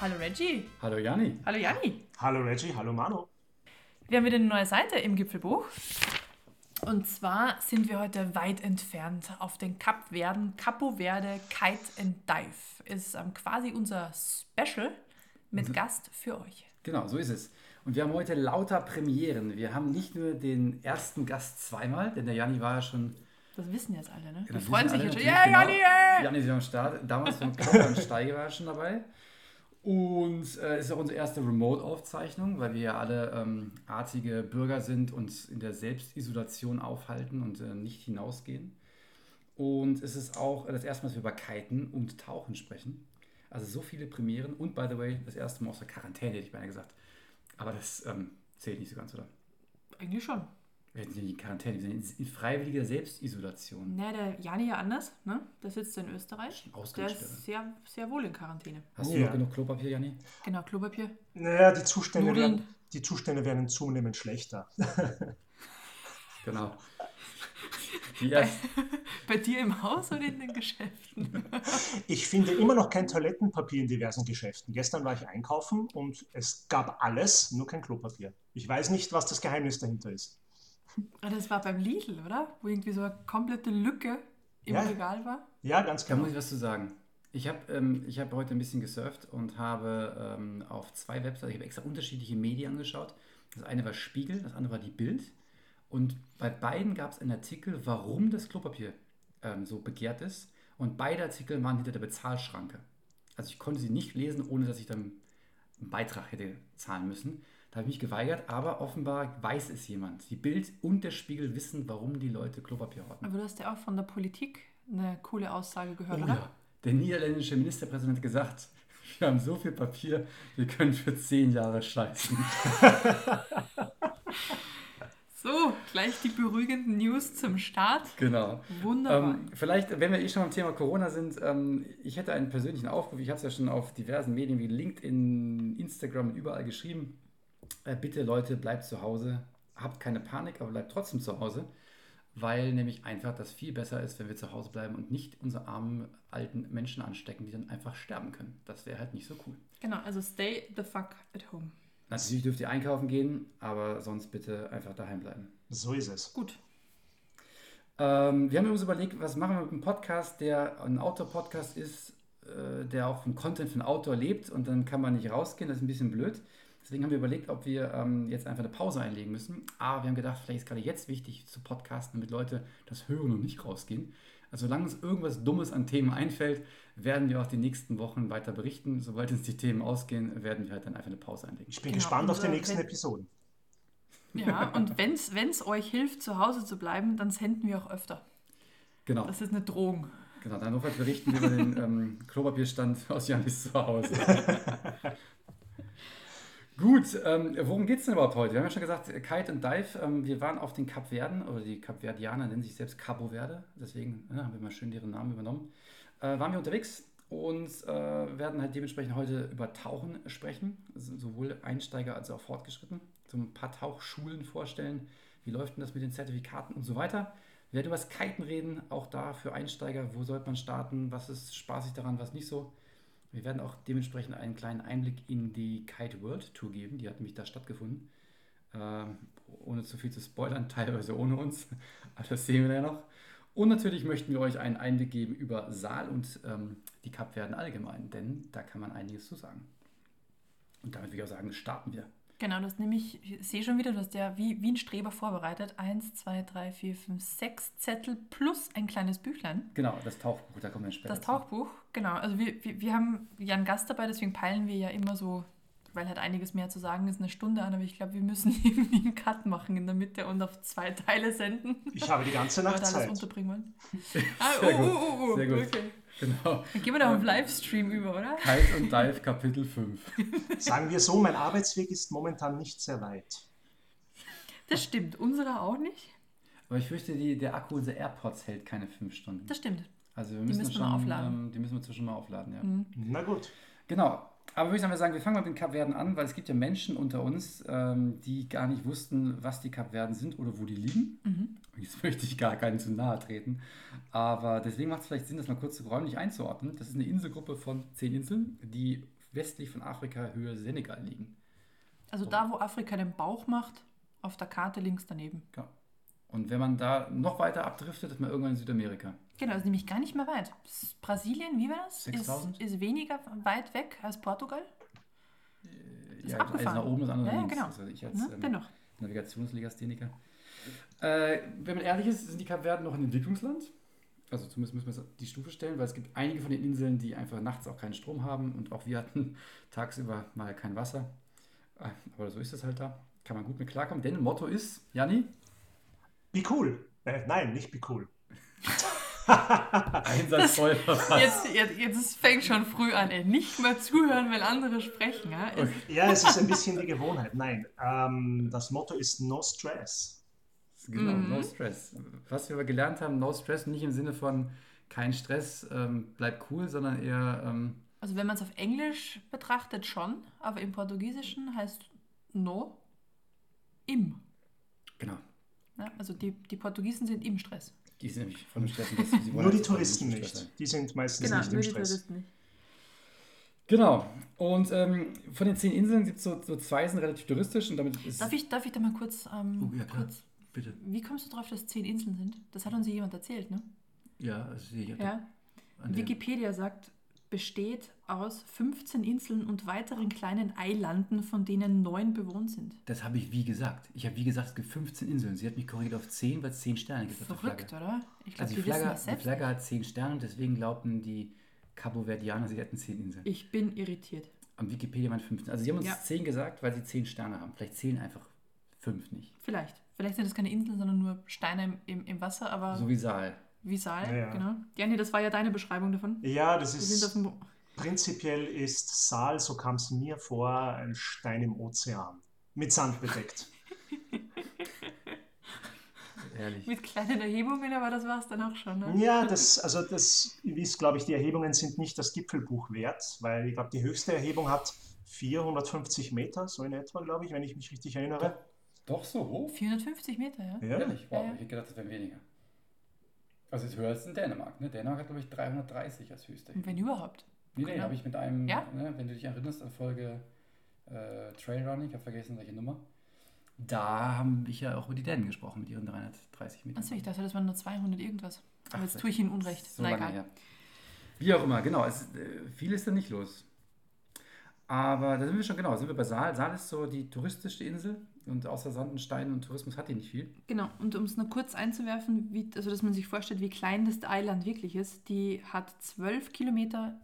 Hallo Reggie. Hallo Janni. Hallo Janni. Hallo Reggie, hallo Manu. Wir haben wieder eine neue Seite im Gipfelbuch. Und zwar sind wir heute weit entfernt auf den Kapverden. Capo Verde Kite and Dive ist ähm, quasi unser Special mit Gast für euch. Genau, so ist es. Und wir haben heute lauter Premieren. Wir haben nicht nur den ersten Gast zweimal, denn der Janni war ja schon. Das wissen jetzt alle, ne? Ja, Die freuen sich alle jetzt schon. Ja, genau. Janni, ey! Janni ist am Start. Damals beim Klopper und Steige war er schon dabei. Und äh, ist auch unsere erste Remote-Aufzeichnung, weil wir ja alle ähm, artige Bürger sind, uns in der Selbstisolation aufhalten und äh, nicht hinausgehen. Und es ist auch das erste Mal, dass wir über Kiten und Tauchen sprechen. Also so viele Premieren und, by the way, das erste Mal aus der Quarantäne, hätte ich beinahe gesagt. Aber das ähm, zählt nicht so ganz, oder? Eigentlich schon. Sind nicht in Quarantäne, wir sind in freiwilliger Selbstisolation. Ne, der Janni ja anders, ne? Der sitzt in Österreich. Der ist sehr, sehr wohl in Quarantäne. Hast du Ja. noch genug Klopapier, Janni? Genau, Klopapier. Naja, die Zustände, Nudeln. werden, die Zustände werden zunehmend schlechter. Genau. Die Bei dir im Haus oder in den Geschäften? Ich finde immer noch kein Toilettenpapier in diversen Geschäften. Gestern war ich einkaufen und es gab alles, nur kein Klopapier. Ich weiß nicht, was das Geheimnis dahinter ist. Ah, Das war beim Lidl, oder? Wo irgendwie so eine komplette Lücke im Ja. Regal war. Ja, ganz da genau. muss ich was zu sagen. Ich habe ähm, ich hab heute ein bisschen gesurft und habe ähm, auf zwei Webseiten, ich habe extra unterschiedliche Medien angeschaut. Das eine war Spiegel, das andere war die Bild. Und bei beiden gab es einen Artikel, warum das Klopapier ähm, so begehrt ist. Und beide Artikel waren hinter der Bezahlschranke. Also ich konnte sie nicht lesen, ohne dass ich dann einen Beitrag hätte zahlen müssen. Da habe ich mich geweigert, aber offenbar weiß es jemand. Die Bild und der Spiegel wissen, warum die Leute Klopapier horten. Aber du hast ja auch von der Politik eine coole Aussage gehört, Oh oder? ja. Der niederländische Ministerpräsident hat gesagt, wir haben so viel Papier, wir können für zehn Jahre scheißen. So, gleich die beruhigenden News zum Start. genau. Wunderbar. Ähm, vielleicht, wenn wir eh schon beim Thema Corona sind, ähm, ich hätte einen persönlichen Aufruf. Ich habe es ja schon auf diversen Medien wie LinkedIn, Instagram und überall geschrieben. Äh, bitte Leute, bleibt zu Hause. Habt keine Panik, aber bleibt trotzdem zu Hause. Weil nämlich einfach das viel besser ist, wenn wir zu Hause bleiben und nicht unsere armen alten Menschen anstecken, die dann einfach sterben können. Das wäre halt nicht so cool. genau, also stay the fuck at home. Natürlich dürft ihr einkaufen gehen, aber sonst bitte einfach daheim bleiben. So ist es. Gut. Ähm, wir haben uns überlegt, was machen wir mit einem Podcast, der ein Outdoor-Podcast ist, äh, der auch vom Content für einen Outdoor lebt und dann kann man nicht rausgehen, das ist ein bisschen blöd. Deswegen haben wir überlegt, ob wir ähm, jetzt einfach eine Pause einlegen müssen. Aber wir haben gedacht, vielleicht ist gerade jetzt wichtig zu podcasten, damit Leute das hören und nicht rausgehen. Also solange uns irgendwas Dummes an Themen einfällt, werden wir auch die nächsten Wochen weiter berichten. Sobald uns die Themen ausgehen, werden wir halt dann einfach eine Pause einlegen. Ich bin Genau, gespannt auf die unser- nächsten wenn- Episoden. Ja, und wenn es euch hilft, zu Hause zu bleiben, dann senden wir auch öfter. Genau. Das ist eine Drohung. Genau, dann notfalls berichten wir über den ähm, Klopapierstand aus Janis zu Hause. Gut, ähm, worum geht es denn überhaupt heute? Wir haben ja schon gesagt, Kite und Dive. Ähm, wir waren auf den Kapverden, oder die Kapverdianer nennen sich selbst Cabo Verde, deswegen ja, haben wir mal schön deren Namen übernommen. Äh, waren wir unterwegs und äh, werden halt dementsprechend heute über Tauchen sprechen, also sowohl Einsteiger als auch Fortgeschritten. So ein paar Tauchschulen vorstellen. Wie läuft denn das mit den Zertifikaten und so weiter? Wir werden über das Kiten reden, auch da für Einsteiger. Wo sollte man starten? Was ist spaßig daran, was nicht so? Wir werden auch dementsprechend einen kleinen Einblick in die Kite World Tour geben. Die hat nämlich da stattgefunden. Ähm, ohne zu viel zu spoilern, teilweise ohne uns. Aber das sehen wir ja noch. Und natürlich möchten wir euch einen Einblick geben über Saal und ähm, die Kapverden allgemein, denn da kann man einiges zu sagen. Und damit würde ich auch sagen, starten wir. Genau, das nämlich, ich sehe schon wieder, du hast ja wie, wie ein Streber vorbereitet. Eins, zwei, drei, vier, fünf, sechs Zettel plus ein kleines Büchlein. Genau, das Tauchbuch, da kommen wir später. Das zu. Tauchbuch, genau. Also wir, wir, wir haben ja einen Gast dabei, deswegen peilen wir ja immer so, weil halt einiges mehr zu sagen ist, eine Stunde an, aber ich glaube, wir müssen irgendwie einen Cut machen in der Mitte und auf zwei Teile senden. Ich habe die ganze Nacht da alles Zeit. unterbringen wollen. Ah, Sehr oh, gut, oh, oh, oh, sehr gut. Okay. Genau. Dann gehen wir da auf Livestream über, oder? Kite und Dive Kapitel 5. Sagen wir so, mein Arbeitsweg ist momentan nicht sehr weit. Das stimmt. Unserer auch nicht. Aber ich fürchte, die, der Akku unserer AirPods hält keine 5 Stunden. Das stimmt. Also wir müssen, müssen wir schon, aufladen. Ähm, die müssen wir zwischen mal aufladen, ja. Na gut. Genau. Aber würde ich sagen, wir fangen mal mit den Kapverden an, weil es gibt ja Menschen unter uns, ähm, die gar nicht wussten, was die Kapverden sind oder wo die liegen. Jetzt möchte ich gar keinen zu nahe treten. Aber deswegen macht es vielleicht Sinn, das mal kurz räumlich einzuordnen. Das ist eine Inselgruppe von zehn Inseln, die südwestlich von Afrika, Höhe Senegal liegen. Also da, wo Afrika den Bauch macht, auf der Karte links daneben. Genau. Und wenn man da noch weiter abdriftet, ist man irgendwann in Südamerika. Genau, ist nämlich gar nicht mehr weit. Brasilien, wie war das? 6000? Ist, ist weniger weit weg als Portugal. Ist ja, abgefahren. eins nach oben, das andere Ja, links. genau. Also ich als Ne? ähm. Navigationslegastheniker. Äh, wenn man ehrlich ist, sind die Kapverden noch ein Entwicklungsland. Also zumindest müssen wir die Stufe stellen, weil es gibt einige von den Inseln, die einfach nachts auch keinen Strom haben und auch wir hatten tagsüber mal kein Wasser. Äh, Aber so ist es halt da. Kann man gut mit klarkommen. Denn Motto ist, Janni, Be cool. Äh, nein, nicht be cool. einsatzvoll verfasst. Jetzt, jetzt, jetzt fängt schon früh an, ey. Nicht mal zuhören, wenn andere sprechen. Ja? Es- Ja, es ist ein bisschen die Gewohnheit. Nein, ähm, das Motto ist No Stress. Genau, Mhm. no stress. Was wir aber gelernt haben, no stress, nicht im Sinne von kein Stress, ähm, bleib cool, sondern eher ähm, Also wenn man es auf Englisch betrachtet schon, aber im Portugiesischen heißt no im. genau. Ja? Also die, die Portugiesen sind im Stress. Die sind nämlich von dem Stress, dass sie wollen Nur die jetzt Touristen nicht. Die sind meistens Genau, nicht im Stress. nicht. Genau. Und ähm, von den zehn Inseln gibt es so, so zwei sind relativ touristisch und damit ist. Darf ich, darf ich da mal kurz, ähm, Oh, ja, klar. kurz. Bitte. Wie kommst du drauf, dass es zehn Inseln sind? Das hat uns hier jemand erzählt, ne? Ja, also sehe ich Ja. an der- Wikipedia sagt, besteht aus 15 Inseln und weiteren kleinen Eilanden, von denen neun bewohnt sind. Das habe ich wie gesagt. Ich habe wie gesagt, es gibt 15 Inseln. Sie hat mich korrigiert auf 10, weil es 10 Sterne gibt Verrückt, oder? Ich glaube, Also die Flagge, die. Flagge hat 10 Sterne und deswegen glaubten die Cabo-Verdianer, sie hätten 10 Inseln. Ich bin irritiert. Am Wikipedia waren 15. Also sie haben uns Ja. 10 gesagt, weil sie 10 Sterne haben. Vielleicht zählen einfach 5 nicht. Vielleicht. Vielleicht sind das keine Inseln, sondern nur Steine im, im, im Wasser, aber So wie Saal. Wie Saal, Ja, ja. genau. Janni, das war ja deine Beschreibung davon. Ja, das ist prinzipiell ist Saal, so kam es mir vor, ein Stein im Ozean. Mit Sand bedeckt. Ehrlich. mit kleinen Erhebungen, aber das war es dann auch schon. Ne? Ja, das, also das, wisst, glaube ich, die Erhebungen sind nicht das Gipfelbuch wert, weil ich glaube, die höchste Erhebung hat 450 Meter, so in etwa, glaube ich, wenn ich mich richtig erinnere. Doch so hoch? 450 Meter, ja. Ja, Ehrlich? Wow, Ja, ja. ich hätte gedacht, das wären weniger. Also ist höher als in Dänemark. Ne? Dänemark hat, glaube ich, 330 als höchste. Und wenn überhaupt. Nee, nee, Genau. habe ich mit einem, Ja? ne, wenn du dich erinnerst an Folge äh, Trailrunning, ich habe vergessen, welche Nummer. Da haben wir ja auch über die Dänen gesprochen mit ihren 330 Metern. Achso, ich dachte, das waren nur 200 irgendwas. Aber Ach, jetzt tue ich Ihnen Unrecht. So Na lange egal. her. Wie auch immer, genau. Es, äh, viel ist da nicht los. Aber da sind wir schon, genau, sind wir bei Saal. Saal ist so die touristische Insel und außer Sand und Steinen und Tourismus hat die nicht viel. Genau, und um es nur kurz einzuwerfen, wie, also dass man sich vorstellt, wie klein das Eiland wirklich ist, die hat 12 Kilometer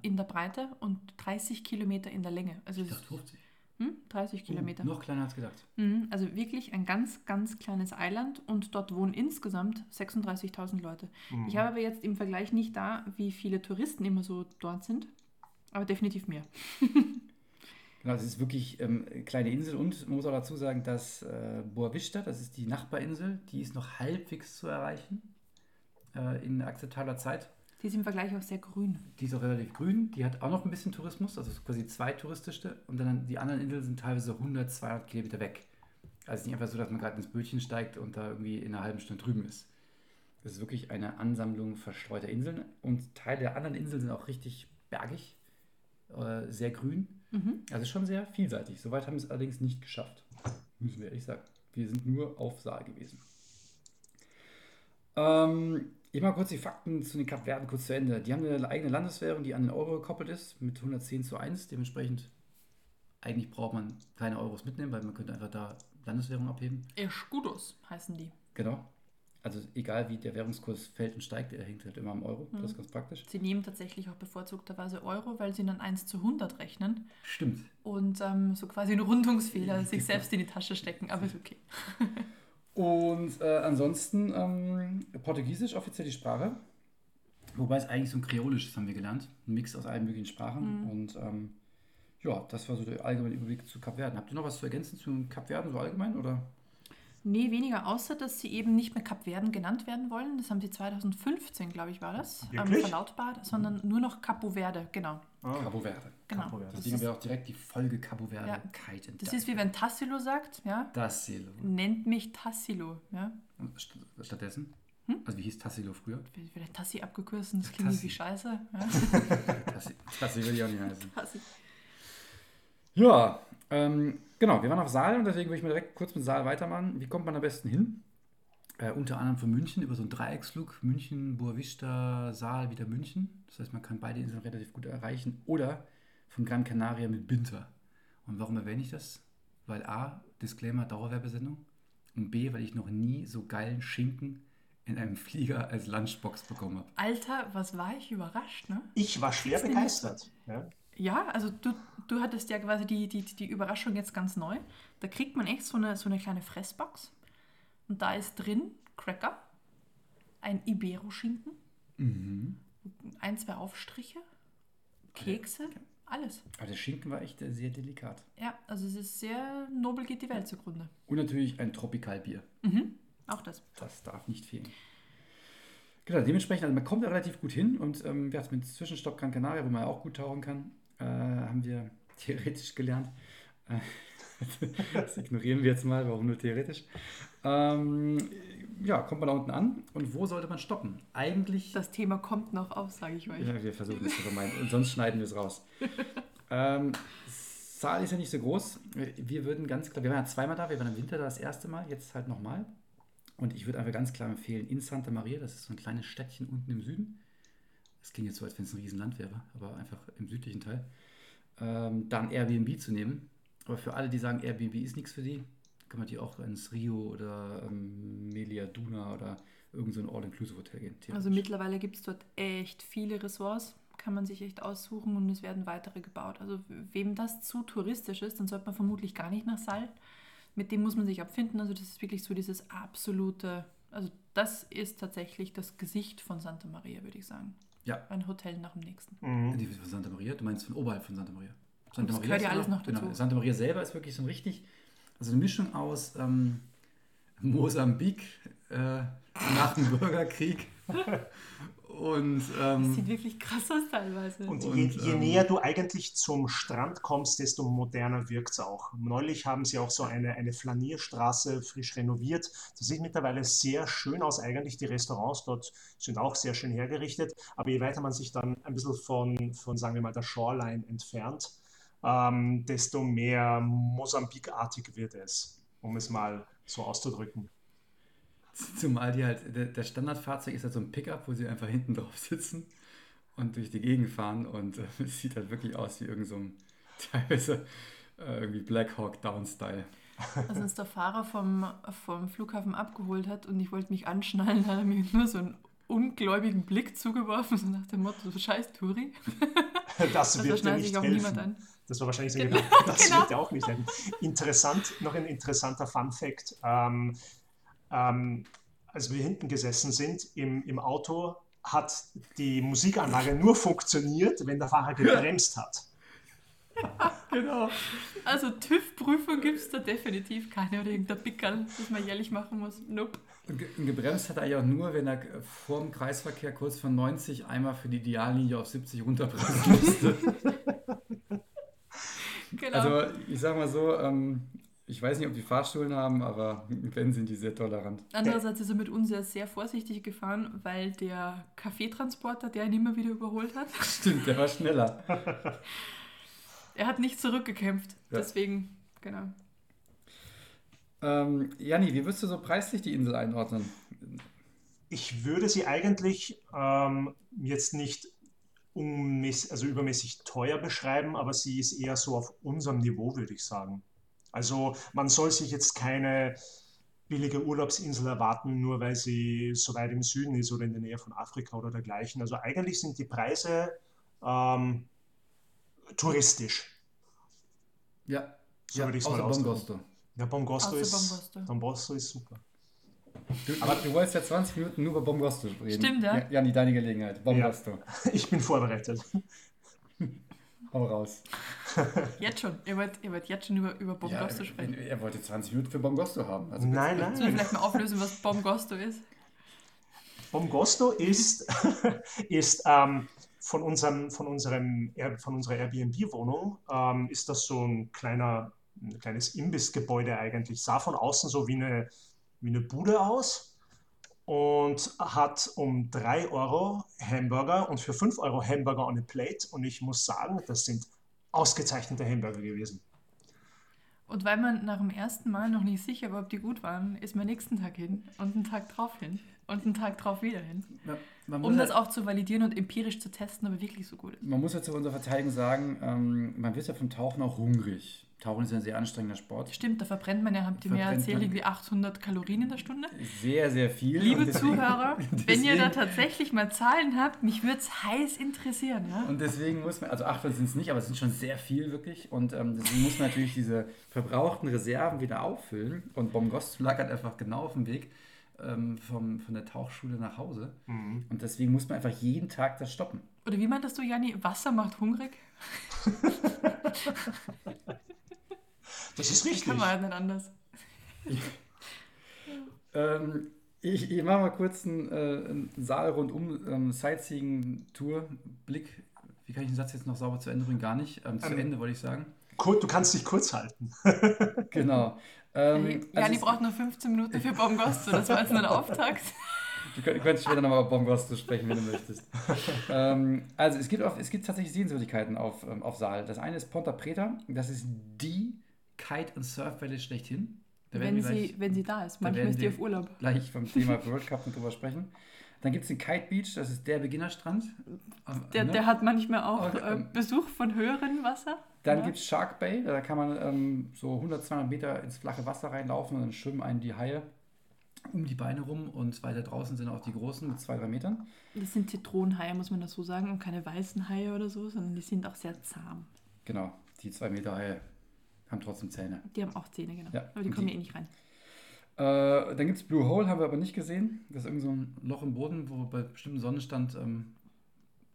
in der Breite und 30 Kilometer in der Länge. Also Ich dachte ist, 50. hm, 30 Kilometer. Uh, noch kleiner als gedacht. Mhm, also wirklich ein ganz, ganz kleines Eiland und dort wohnen insgesamt 36.000 Leute. Mhm. Ich habe aber jetzt im Vergleich nicht da, wie viele Touristen immer so dort sind, aber definitiv mehr. Genau, es ist wirklich ähm, eine kleine Insel und man muss auch dazu sagen, dass äh, Boa Vista, das ist die Nachbarinsel, die ist noch halbwegs zu erreichen äh, in akzeptabler Zeit. Die ist im Vergleich auch sehr grün. Die ist auch relativ grün, die hat auch noch ein bisschen Tourismus, also quasi zwei touristischste und dann die anderen Inseln sind teilweise 100, 200 Kilometer weg. Also es ist nicht einfach so, dass man gerade ins Bötchen steigt und da irgendwie in einer halben Stunde drüben ist. Das ist wirklich eine Ansammlung verstreuter Inseln und Teile der anderen Inseln sind auch richtig bergig, äh, sehr grün. Mhm. Also schon sehr vielseitig. Soweit haben wir es allerdings nicht geschafft. Müssen wir ehrlich sagen. Wir sind nur auf Saal gewesen. Ähm, ich mache kurz die Fakten zu den Kapverden kurz zu Ende. Die haben eine eigene Landeswährung, die an den Euro gekoppelt ist, mit 110 zu 1. Dementsprechend, eigentlich braucht man keine Euros mitnehmen, weil man könnte einfach da Landeswährung abheben. Escudos heißen die. Genau. Also egal wie der Währungskurs fällt und steigt, er hängt halt immer am Euro. Das ist ganz praktisch. Sie nehmen tatsächlich auch bevorzugterweise Euro, weil sie dann 1 zu 100 rechnen Stimmt. und ähm, so quasi einen Rundungsfehler sich selbst in die Tasche stecken. Aber ist okay. Und äh, ansonsten ähm, Portugiesisch offiziell die Sprache. Wobei es eigentlich so ein Kreolisch ist, haben wir gelernt. Ein Mix aus allen möglichen Sprachen. Und ähm, ja, das war so der allgemeine Überblick zu Kapverden. Habt ihr noch was zu ergänzen zu Kapverden so allgemein? Oder? Nee, weniger, außer dass sie eben nicht mehr Kapverden genannt werden wollen. Das haben sie 2015, glaube ich, war das, ähm, verlautbart, sondern nur noch Capo Verde, genau. Ah, Cabo Verde. genau. Capo Verde. Deswegen wir auch direkt die Folge Cabo Verde. Ja. Kite and das Dive. ist wie wenn Tassilo sagt, ja, Ziel. nennt mich Tassilo, ja. Und st- stattdessen? Hm? Also wie hieß Tassilo früher? Wird Vielleicht Tassi abgekürzt und das klingt Tassi. wie Scheiße. Ja. Tassi, Tassi will ich auch nicht heißen. Tassi. Ja, ähm, genau, wir waren auf Saal und deswegen würde ich mal direkt kurz mit Saal weitermachen. Wie kommt man am besten hin? Äh, unter anderem von München über so einen Dreiecksflug. München, Boavista, Saal, wieder München. Das heißt, man kann beide Inseln relativ gut erreichen. Oder von Gran Canaria mit Binter. Und warum erwähne ich das? Weil A, Disclaimer, Dauerwerbesendung. Und B, weil ich noch nie so geilen Schinken in einem Flieger als Lunchbox bekommen habe. Alter, was war ich überrascht, ne? Ich war schwer begeistert. Ja. Ja, also du, du hattest ja quasi die, die, die Überraschung jetzt ganz neu. Da kriegt man echt so eine, so eine kleine Fressbox. Und da ist drin Cracker, ein Ibero-Schinken, ein, zwei Aufstriche, Kekse, alles. Aber der Schinken war echt äh, sehr delikat. Ja, also es ist sehr nobel geht die Welt zugrunde. Und natürlich ein Tropikalbier. Auch das. Das darf nicht fehlen. Genau, dementsprechend, also man kommt da relativ gut hin und ähm, ja, mit Zwischenstopp Gran Canaria, wo man ja auch gut tauchen kann, äh, haben wir theoretisch gelernt. Äh, das ignorieren wir jetzt mal, warum nur theoretisch. Ähm, ja, kommt man da unten an und wo sollte man stoppen? Eigentlich Das Thema kommt noch auf, sage ich euch. Ja, wir versuchen es zu vermeiden. Und sonst schneiden wir es raus. ähm, Saal ist ja nicht so groß. Wir würden ganz klar, wir waren ja zweimal da, wir waren im Winter da das erste Mal, jetzt halt nochmal. Und ich würde einfach ganz klar empfehlen, in Santa Maria, das ist so ein kleines Städtchen unten im Süden. Das klingt jetzt so, als wenn es ein Riesenland wäre, aber einfach im südlichen Teil. Ähm, dann Airbnb zu nehmen. Aber für alle, die sagen, Airbnb ist nichts für die, kann man die auch ins Rio oder ähm, Melia Duna oder irgend so All-Inclusive-Hotel gehen. Also mittlerweile gibt es dort echt viele Ressorts, kann man sich echt aussuchen und es werden weitere gebaut. Also wem das zu touristisch ist, dann sollte man vermutlich gar nicht nach Sal. Mit dem muss man sich abfinden. Also das ist wirklich so dieses absolute, also das ist tatsächlich das Gesicht von Santa Maria, würde ich sagen. Ja, Ein Hotel nach dem nächsten. Mhm. Die von Santa Maria? Du meinst von oberhalb von Santa Maria? Santa Das gehört ist ja alles genau- noch dazu. Genau. Santa Maria selber ist wirklich so ein richtig, also eine Mischung aus ähm, Mosambik äh, nach dem Bürgerkrieg und Das ähm, sieht wirklich krass aus teilweise. Und, Und, je, je ähm, näher du eigentlich zum Strand kommst, desto moderner wirkt es auch. Neulich haben sie auch so eine, eine Flanierstraße frisch renoviert. Das sieht mittlerweile sehr schön aus. Eigentlich die Restaurants dort sind auch sehr schön hergerichtet. Aber je weiter man sich dann ein bisschen von, von sagen wir mal, der Shoreline entfernt, ähm, desto mehr Mosambikartig wird es, um es mal so auszudrücken. Zumal die halt, der, der Standardfahrzeug ist halt so ein Pickup, wo sie einfach hinten drauf sitzen und durch die Gegend fahren und äh, es sieht halt wirklich aus wie irgend so ein teilweise äh, irgendwie Black Hawk Down-Style. Als uns der Fahrer vom, vom Flughafen abgeholt hat und ich wollte mich anschnallen, hat er mir nur so einen ungläubigen Blick zugeworfen, so nach dem Motto, scheiß Touri. Das Also wird dir nicht sich auch helfen. niemand an. Das war wahrscheinlich so Genau. genau. Das Genau. wird ja auch nicht helfen. Interessant, noch ein interessanter Fun Fact. Ähm, ähm, als wir hinten gesessen sind im, im Auto, hat die Musikanlage nur funktioniert, wenn der Fahrer gebremst hat. Genau. Also TÜV-Prüfung gibt es da definitiv keine oder irgendein Pickerl, das man jährlich machen muss. Nope. Und ge- und gebremst hat er ja auch nur, wenn er vor dem Kreisverkehr kurz von 90 einmal für die Ideallinie auf 70 runterbremsen musste. Genau. Also ich sag mal so, ähm, ich weiß nicht, ob die Fahrschulen haben, aber wenn, sind die sehr tolerant. Andererseits ist er mit uns ja sehr vorsichtig gefahren, weil der Kaffeetransporter, der ihn immer wieder überholt hat, Stimmt, der war schneller. er hat nicht zurückgekämpft. Ja. Deswegen, genau. Ähm, Janni, wie würdest du so preislich die Insel einordnen? Ich würde sie eigentlich ähm, jetzt nicht also übermäßig teuer beschreiben, aber sie ist eher so auf unserem Niveau, würde ich sagen. Also man soll sich jetzt keine billige Urlaubsinsel erwarten, nur weil sie so weit im Süden ist oder in der Nähe von Afrika oder dergleichen. Also eigentlich sind die Preise ähm, touristisch. Ja, So ja würde ich's außer mal ausdrücken. Bongosto. Ja, Bongosto ist, Bongosto. Bongosto ist super. Du, aber du wolltest ja 20 Minuten nur über Bongosto reden. Stimmt, ja. Janni, deine Gelegenheit. Bongosto. Ich bin vorbereitet. Hau raus. Jetzt schon. Ihr wollt, ihr wollt jetzt schon über, über Bomgosto ja, sprechen. Er wollte 20 Minuten für Bongosto haben. Also Nein, Sollen wir nein. vielleicht mal auflösen, was Bomgosto ist? Bomgosto ist, ist ähm, von, unserem, von, unserem, von unserer Airbnb-Wohnung, ähm, ist das so ein kleiner, ein kleines Imbissgebäude eigentlich. Sah von außen so wie eine, wie eine Bude aus und hat um 3 Euro Hamburger und für 5 Euro Hamburger on a Plate. Und ich muss sagen, das sind ausgezeichnete Hamburger gewesen. Und weil man nach dem ersten Mal noch nicht sicher war, ob die gut waren, ist man nächsten Tag hin und einen Tag drauf hin und einen Tag drauf wieder hin. Man, man Um das ja- auch zu validieren und empirisch zu testen, ob er wirklich so gut ist. Man muss ja zu unserer Verteidigung sagen, ähm, man wird ja vom Tauchen auch hungrig. Tauchen ist ja ein sehr anstrengender Sport. Stimmt, da verbrennt man ja, habt ihr mir erzählt, irgendwie 800 Kalorien in der Stunde. Sehr, sehr viel. Liebe deswegen- Zuhörer, wenn ihr da deswegen- tatsächlich mal Zahlen habt, mich würde es heiß interessieren. Ja? Und deswegen muss man, also 800 sind es nicht, aber es sind schon sehr viel wirklich. Und ähm, deswegen muss man natürlich diese verbrauchten Reserven wieder auffüllen. Und Bomgost lagert einfach genau auf dem Weg ähm, vom, von der Tauchschule nach Hause. Und deswegen muss man einfach jeden Tag das stoppen. Oder wie meintest du, Janni, Wasser macht hungrig? Das ist richtig. Kann man halt nicht anders. Ähm, ich ich mache mal kurz einen, äh, einen Saal rundum, ähm, Sightseeing-Tour, Blick. Wie kann ich den Satz jetzt noch sauber zu Ende bringen? Gar nicht. Ähm, zu Ähm, Ende wollte ich sagen. Du kannst dich kurz halten. Genau. Ähm, Janni also braucht nur 15 Minuten für Bomgosto, das war jetzt nur ein Auftakt. Du könnt- du könntest später nochmal über Bomgost sprechen, wenn du möchtest. ähm, also es gibt, auf, es gibt tatsächlich Sehenswürdigkeiten auf, ähm, auf Saal. Das eine ist Ponta Preta. Das ist die Kite- und Surf-Welle schlechthin. Da Wenn gleich, sie, wenn sie da ist. Manchmal ist die auf Urlaub. gleich vom Thema World Cup noch drüber sprechen. Dann gibt es den Kite Beach. Das ist der Beginnerstrand. Der, Ne? der hat manchmal auch Okay, äh, ähm, Besuch von höherem Wasser. Dann Ja. gibt es Shark Bay, da kann man ähm, so 100, 200 Meter ins flache Wasser reinlaufen und dann schwimmen einen die Haie um die Beine rum und weiter draußen sind auch die großen mit zwei, drei Metern. Das sind Zitronenhaie, muss man das so sagen, und keine weißen Haie oder so, sondern die sind auch sehr zahm. Genau, die zwei Meter Haie haben trotzdem Zähne. Die haben auch Zähne, genau. Ja, Aber die kommen die- ja eh nicht rein. Äh, dann gibt es Blue Hole, haben wir aber nicht gesehen. Das ist irgend so ein Loch im Boden, wo bei bestimmtem Sonnenstand ähm,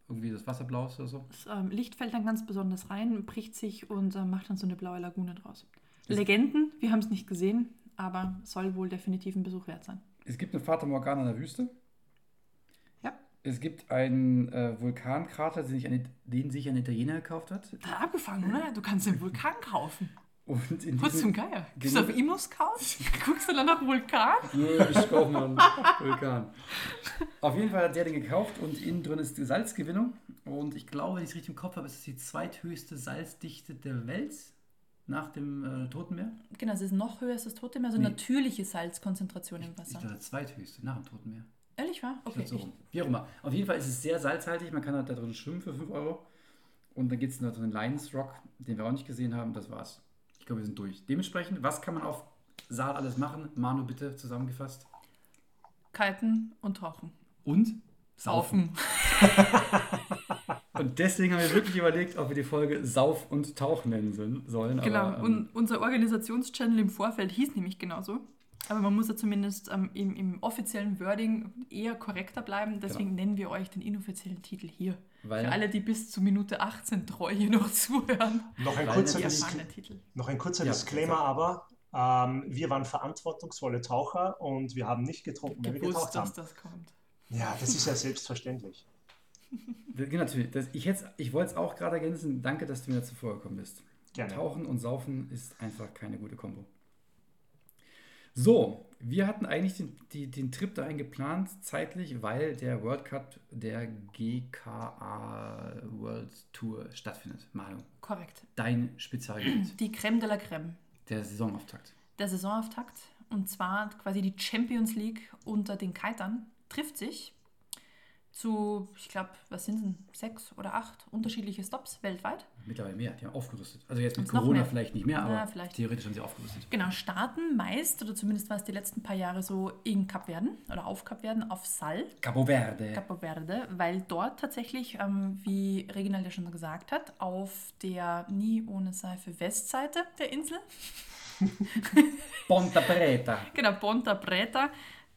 irgendwie das Wasser blau ist oder so. Das ähm, Licht fällt dann ganz besonders rein, bricht sich und äh, macht dann so eine blaue Lagune draus. Das- Legenden, wir haben es nicht gesehen, aber soll wohl definitiv ein Besuch wert sein. Es gibt eine Fata Morgana in der Wüste. Ja. Es gibt einen äh, Vulkankrater, den sich, ein, den sich ein Italiener gekauft hat. Da abgefangen, oder? Du kannst den Vulkan kaufen. Und in Was zum Geier? Gehst du auf Immoscout? Guckst du dann nach Vulkan? Nö, ich kaufe mal einen Vulkan. Auf jeden Fall hat der den gekauft und innen drin ist die Salzgewinnung. Und ich glaube, wenn ich es richtig im Kopf habe, ist es die zweithöchste Salzdichte der Welt nach dem äh, Toten Meer. Genau, es ist noch höher als das Tote Meer, also Nee. natürliche Salzkonzentration im Ich Wasser. glaube, der zweithöchste nach dem Toten Meer. Ehrlich wahr? Ich Okay. so Ich, rum. Wie auch immer. Auf jeden Fall ist es sehr salzhaltig. Man kann halt da drin schwimmen für 5 Euro. Und dann gibt es noch so einen Lions Rock, den wir auch nicht gesehen haben. Das war's. Ich glaube, wir sind durch. Dementsprechend, was kann man auf Saal alles machen? Manu, bitte zusammengefasst. kiten und tauchen. Und Saufen. Und deswegen haben wir wirklich überlegt, ob wir die Folge Sauf und Tauch nennen sollen- sollen. Genau, Aber, ähm, und unser Organisationschannel im Vorfeld hieß nämlich genauso. Aber man muss ja zumindest ähm, im, im offiziellen Wording eher korrekter bleiben. Deswegen nennen wir euch den inoffiziellen Titel hier. Weil- Für alle, die bis zu Minute 18 treu hier noch zuhören. Noch ein kurzer, Titel. noch ein kurzer Ja, Disclaimer aber. Ähm, wir waren verantwortungsvolle Taucher und wir haben nicht getrunken, wenn wir getaucht haben. dass das kommt. Ja, das ist ja selbstverständlich. Genau, natürlich. Das, ich ich wollte es auch gerade ergänzen. Danke, dass du mir dazu vorgekommen bist. Gerne. Tauchen und Saufen ist einfach keine gute Kombo. So, wir hatten eigentlich den, die, den Trip dahin geplant, zeitlich, weil der World Cup der GKA World Tour stattfindet. Manu, Korrekt. dein Spezialgebiet, Die Creme de la Creme. der Saisonauftakt. Der Saisonauftakt. Und zwar quasi die Champions League unter den Kitern trifft sich zu, ich glaube, was sind denn, sechs oder acht unterschiedliche Stops weltweit. Mittlerweile mehr, die haben aufgerüstet. Also jetzt mit noch Corona vielleicht nicht mehr, aber Na, theoretisch haben sie aufgerüstet. Genau, starten meist, oder zumindest war es die letzten paar Jahre so, in Kapverden oder auf Kapverden, auf Sal, Cabo Verde. Capo Verde, weil dort tatsächlich, ähm, wie Reginald ja schon gesagt hat, auf der nie ohne Seife Westseite der Insel, Ponta Preta. genau, Ponta Preta,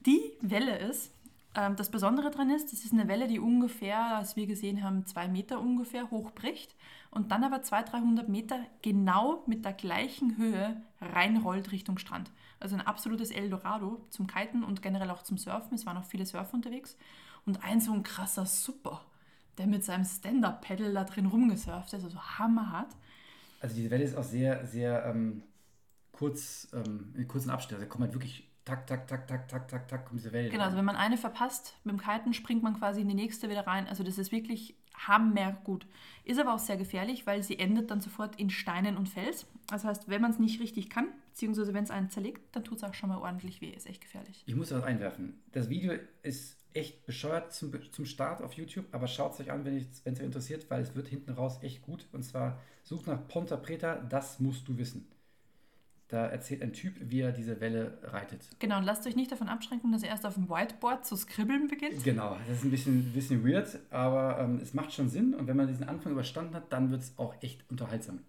die Welle ist. Ähm, das Besondere daran ist, das ist eine Welle, die ungefähr, als wir gesehen haben, zwei Meter ungefähr hochbricht und dann aber 200, 300 Meter genau mit der gleichen Höhe reinrollt Richtung Strand. Also ein absolutes Eldorado zum Kiten und generell auch zum Surfen. Es waren auch viele Surfer unterwegs. Und ein so ein krasser Super, der mit seinem Stand-Up-Pedal da drin rumgesurft ist, also hammerhart. Also diese Welle ist auch sehr, sehr ähm, kurz, ähm, in kurzen Abständen. Da kommen halt wirklich tak, tak, tak, tak, tak, tak, tak, kommt diese Welle. Genau, also wenn man eine verpasst mit dem Kiten, springt man quasi in die nächste wieder rein. Also das ist wirklich hammergut. Ist aber auch sehr gefährlich, weil sie endet dann sofort in Steinen und Fels. Das heißt, wenn man es nicht richtig kann, beziehungsweise wenn es einen zerlegt, dann tut es auch schon mal ordentlich weh. Ist echt gefährlich. Ich muss das einwerfen. Das Video ist echt bescheuert zum, zum Start auf YouTube, aber schaut es euch an, wenn es euch interessiert, weil es wird hinten raus echt gut. Und zwar sucht nach Ponta Preta, das musst du wissen. Da erzählt ein Typ, wie er diese Welle reitet. Genau, und lasst euch nicht davon abschränken, dass ihr erst auf dem Whiteboard zu skribbeln beginnt. Genau, das ist ein bisschen, bisschen weird, aber ähm, es macht schon Sinn. Und wenn man diesen Anfang überstanden hat, dann wird es auch echt unterhaltsam.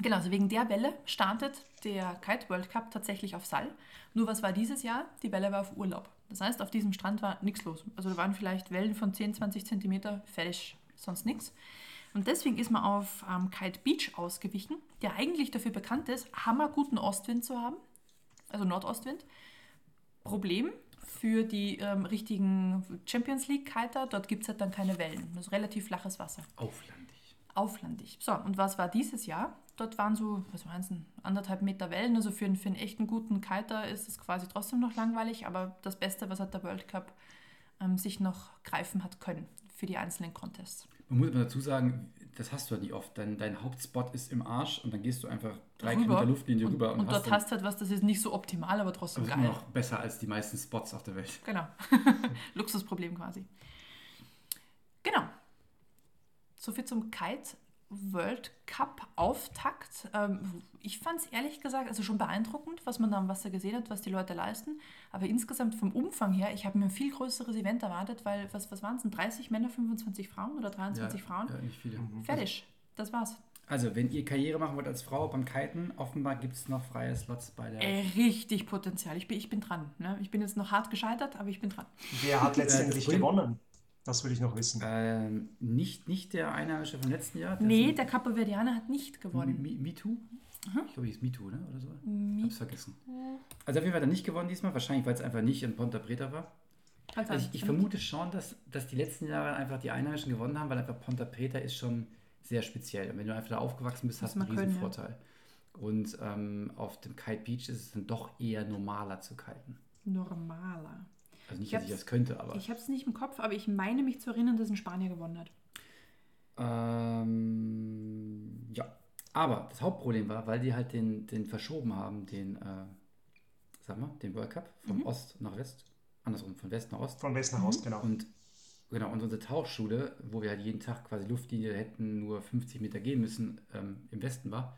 Genau, also wegen der Welle startet der Kite World Cup tatsächlich auf Sal. Nur was war dieses Jahr? Die Welle war auf Urlaub. Das heißt, auf diesem Strand war nichts los. Also da waren vielleicht Wellen von 10, 20 Zentimeter, fertig, sonst nichts. Und deswegen ist man auf ähm, Kite Beach ausgewichen, der eigentlich dafür bekannt ist, hammerguten Ostwind zu haben, also Nordostwind. Problem für die ähm, richtigen Champions League-Kiter, dort gibt es halt dann keine Wellen. Das ist relativ flaches Wasser Auflandig. auflandig. So, und was war dieses Jahr? Dort waren so, was waren es, anderthalb Meter Wellen. Also für einen, für einen echten guten Kiter ist es quasi trotzdem noch langweilig, aber das Beste, was hat der World Cup ähm, sich noch greifen hat können für die einzelnen Contests. Man muss aber dazu sagen, das hast du ja nicht oft. Dein, dein Hauptspot ist im Arsch und dann gehst du einfach drei Rüber. Kilometer Luftlinie Und, rüber und, hast dort hast du halt was, das ist nicht so optimal, aber trotzdem das ist immer geil. noch besser als die meisten Spots auf der Welt. Genau. Luxusproblem quasi. Genau. Soviel zum Kite World Cup Auftakt. Ähm, ich fand es ehrlich gesagt also schon beeindruckend, was man da am Wasser gesehen hat, was die Leute leisten. Aber insgesamt vom Umfang her, ich habe mir ein viel größeres Event erwartet, weil was, was waren es denn? 30 Männer, 25 Frauen oder 23 Frauen? Ja, nicht viele. Fertig. Das war's. Also, wenn ihr Karriere machen wollt als Frau beim Kiten, offenbar gibt es noch freie Slots bei der. Äh, richtig Potenzial. Ich bin, ich bin dran. Ne? Ich bin jetzt noch hart gescheitert, aber ich bin dran. Wer hat letztendlich Problem- gewonnen? Das will ich noch wissen. Ähm, nicht, nicht der Einheimische vom letzten Jahr. Nee, ist der Capoverdianer hat nicht gewonnen. MeToo? Ich glaube, hieß MeToo, ne? Oder so. Mi- Hab's vergessen. Also auf jeden Fall hat er nicht gewonnen diesmal, wahrscheinlich, weil es einfach nicht in Ponta Preta war. Also ich, ich vermute schon, dass, dass die letzten Jahre einfach die Einheimischen gewonnen haben, weil einfach Ponta Preta ist schon sehr speziell. Und wenn du einfach da aufgewachsen bist, Muss hast du einen man riesen können, ja. Vorteil. Und ähm, auf dem Kite Beach ist es dann doch eher normaler zu kiten. Normaler. Also nicht, Ich dass ich das könnte, aber. Ich habe es nicht im Kopf, aber ich meine mich zu erinnern, dass ein Spanier gewonnen hat. Ähm, ja. Aber das Hauptproblem war, weil die halt den, den verschoben haben, den, äh, sag mal, den World Cup von Ost nach West. Andersrum, von West nach Ost. Von West nach Ost, genau. Und genau, und unsere Tauchschule, wo wir halt jeden Tag quasi Luftlinie hätten nur 50 Meter gehen müssen, ähm, im Westen war,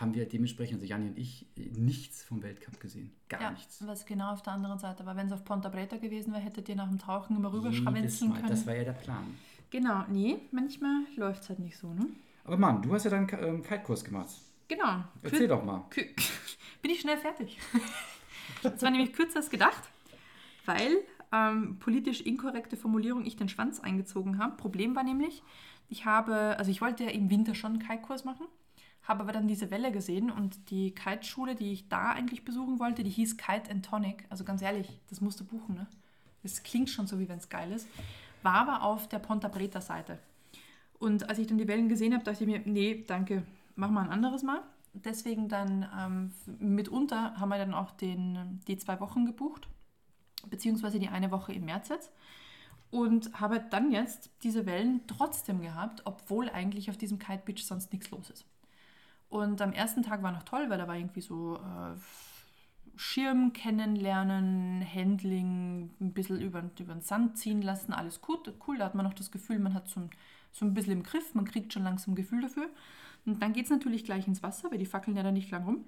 haben wir dementsprechend, also Janni und ich, nichts vom Weltcup gesehen. Gar ja, nichts. was genau auf der anderen Seite war. Wenn es auf Ponta Preta gewesen wäre, hättet ihr nach dem Tauchen immer Mal. können. Das war ja der Plan. genau, nee, manchmal läuft es halt nicht so, ne? Aber Mann, du hast ja deinen ähm, Kite-Kurs gemacht. Genau. Erzähl doch mal. Kü- Bin ich schnell fertig. Das war nämlich kürzer als gedacht, weil ähm, politisch inkorrekte Formulierung ich den Schwanz eingezogen habe. Problem war nämlich, ich habe, also ich wollte ja im Winter schon einen Kite-Kurs machen, habe aber dann diese Welle gesehen und die Kite-Schule, die ich da eigentlich besuchen wollte, die hieß Kite and Tonic. Also ganz ehrlich, das musst du buchen, ne? Das klingt schon so, wie wenn es geil ist. War aber auf der Ponta Preta-Seite. Und als ich dann die Wellen gesehen habe, dachte ich mir, nee, danke, mach mal ein anderes Mal. Deswegen dann ähm, mitunter haben wir dann auch den, die zwei Wochen gebucht, beziehungsweise die eine Woche im März jetzt. Und habe dann jetzt diese Wellen trotzdem gehabt, obwohl eigentlich auf diesem Kite Beach sonst nichts los ist. Und am ersten Tag war noch toll, weil da war irgendwie so äh, Schirm kennenlernen, Handling, ein bisschen über, über den Sand ziehen lassen, alles gut, cool. Da hat man noch das Gefühl, man hat so, so ein bisschen im Griff, man kriegt schon langsam ein Gefühl dafür. Und dann geht es natürlich gleich ins Wasser, weil die fackeln ja da nicht lang rum,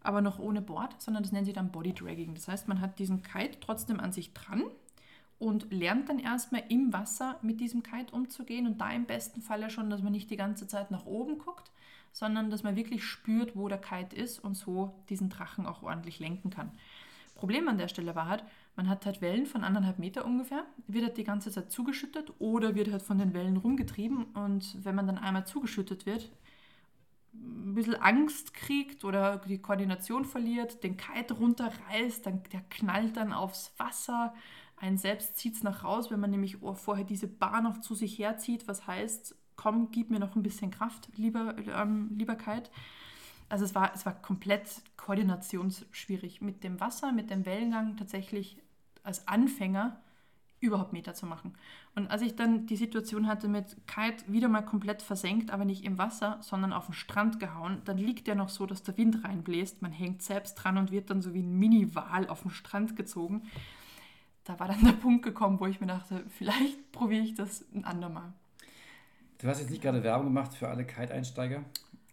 aber noch ohne Board, sondern das nennen sie dann Body Dragging. Das heißt, man hat diesen Kite trotzdem an sich dran und lernt dann erstmal im Wasser mit diesem Kite umzugehen und da im besten Falle schon, dass man nicht die ganze Zeit nach oben guckt, sondern dass man wirklich spürt, wo der Kite ist und so diesen Drachen auch ordentlich lenken kann. Problem an der Stelle war halt, man hat halt Wellen von anderthalb Meter ungefähr, wird halt die ganze Zeit zugeschüttet oder wird halt von den Wellen rumgetrieben und wenn man dann einmal zugeschüttet wird, ein bisschen Angst kriegt oder die Koordination verliert, den Kite runterreißt, dann, der knallt dann aufs Wasser. Ein selbst zieht es nach raus, wenn man nämlich vorher diese Bar noch zu sich herzieht, was heißt, komm, gib mir noch ein bisschen Kraft, lieber, ähm, lieber Kite. Also es war, es war komplett koordinationsschwierig mit dem Wasser, mit dem Wellengang tatsächlich als Anfänger überhaupt Meter zu machen. Und als ich dann die Situation hatte mit Kite wieder mal komplett versenkt, aber nicht im Wasser, sondern auf den Strand gehauen, dann liegt der noch so, dass der Wind reinbläst. Man hängt selbst dran und wird dann so wie ein Mini-Wal auf den Strand gezogen. Da war dann der Punkt gekommen, wo ich mir dachte, vielleicht probiere ich das ein andermal. Du hast jetzt nicht gerade Werbung gemacht für alle Kite-Einsteiger.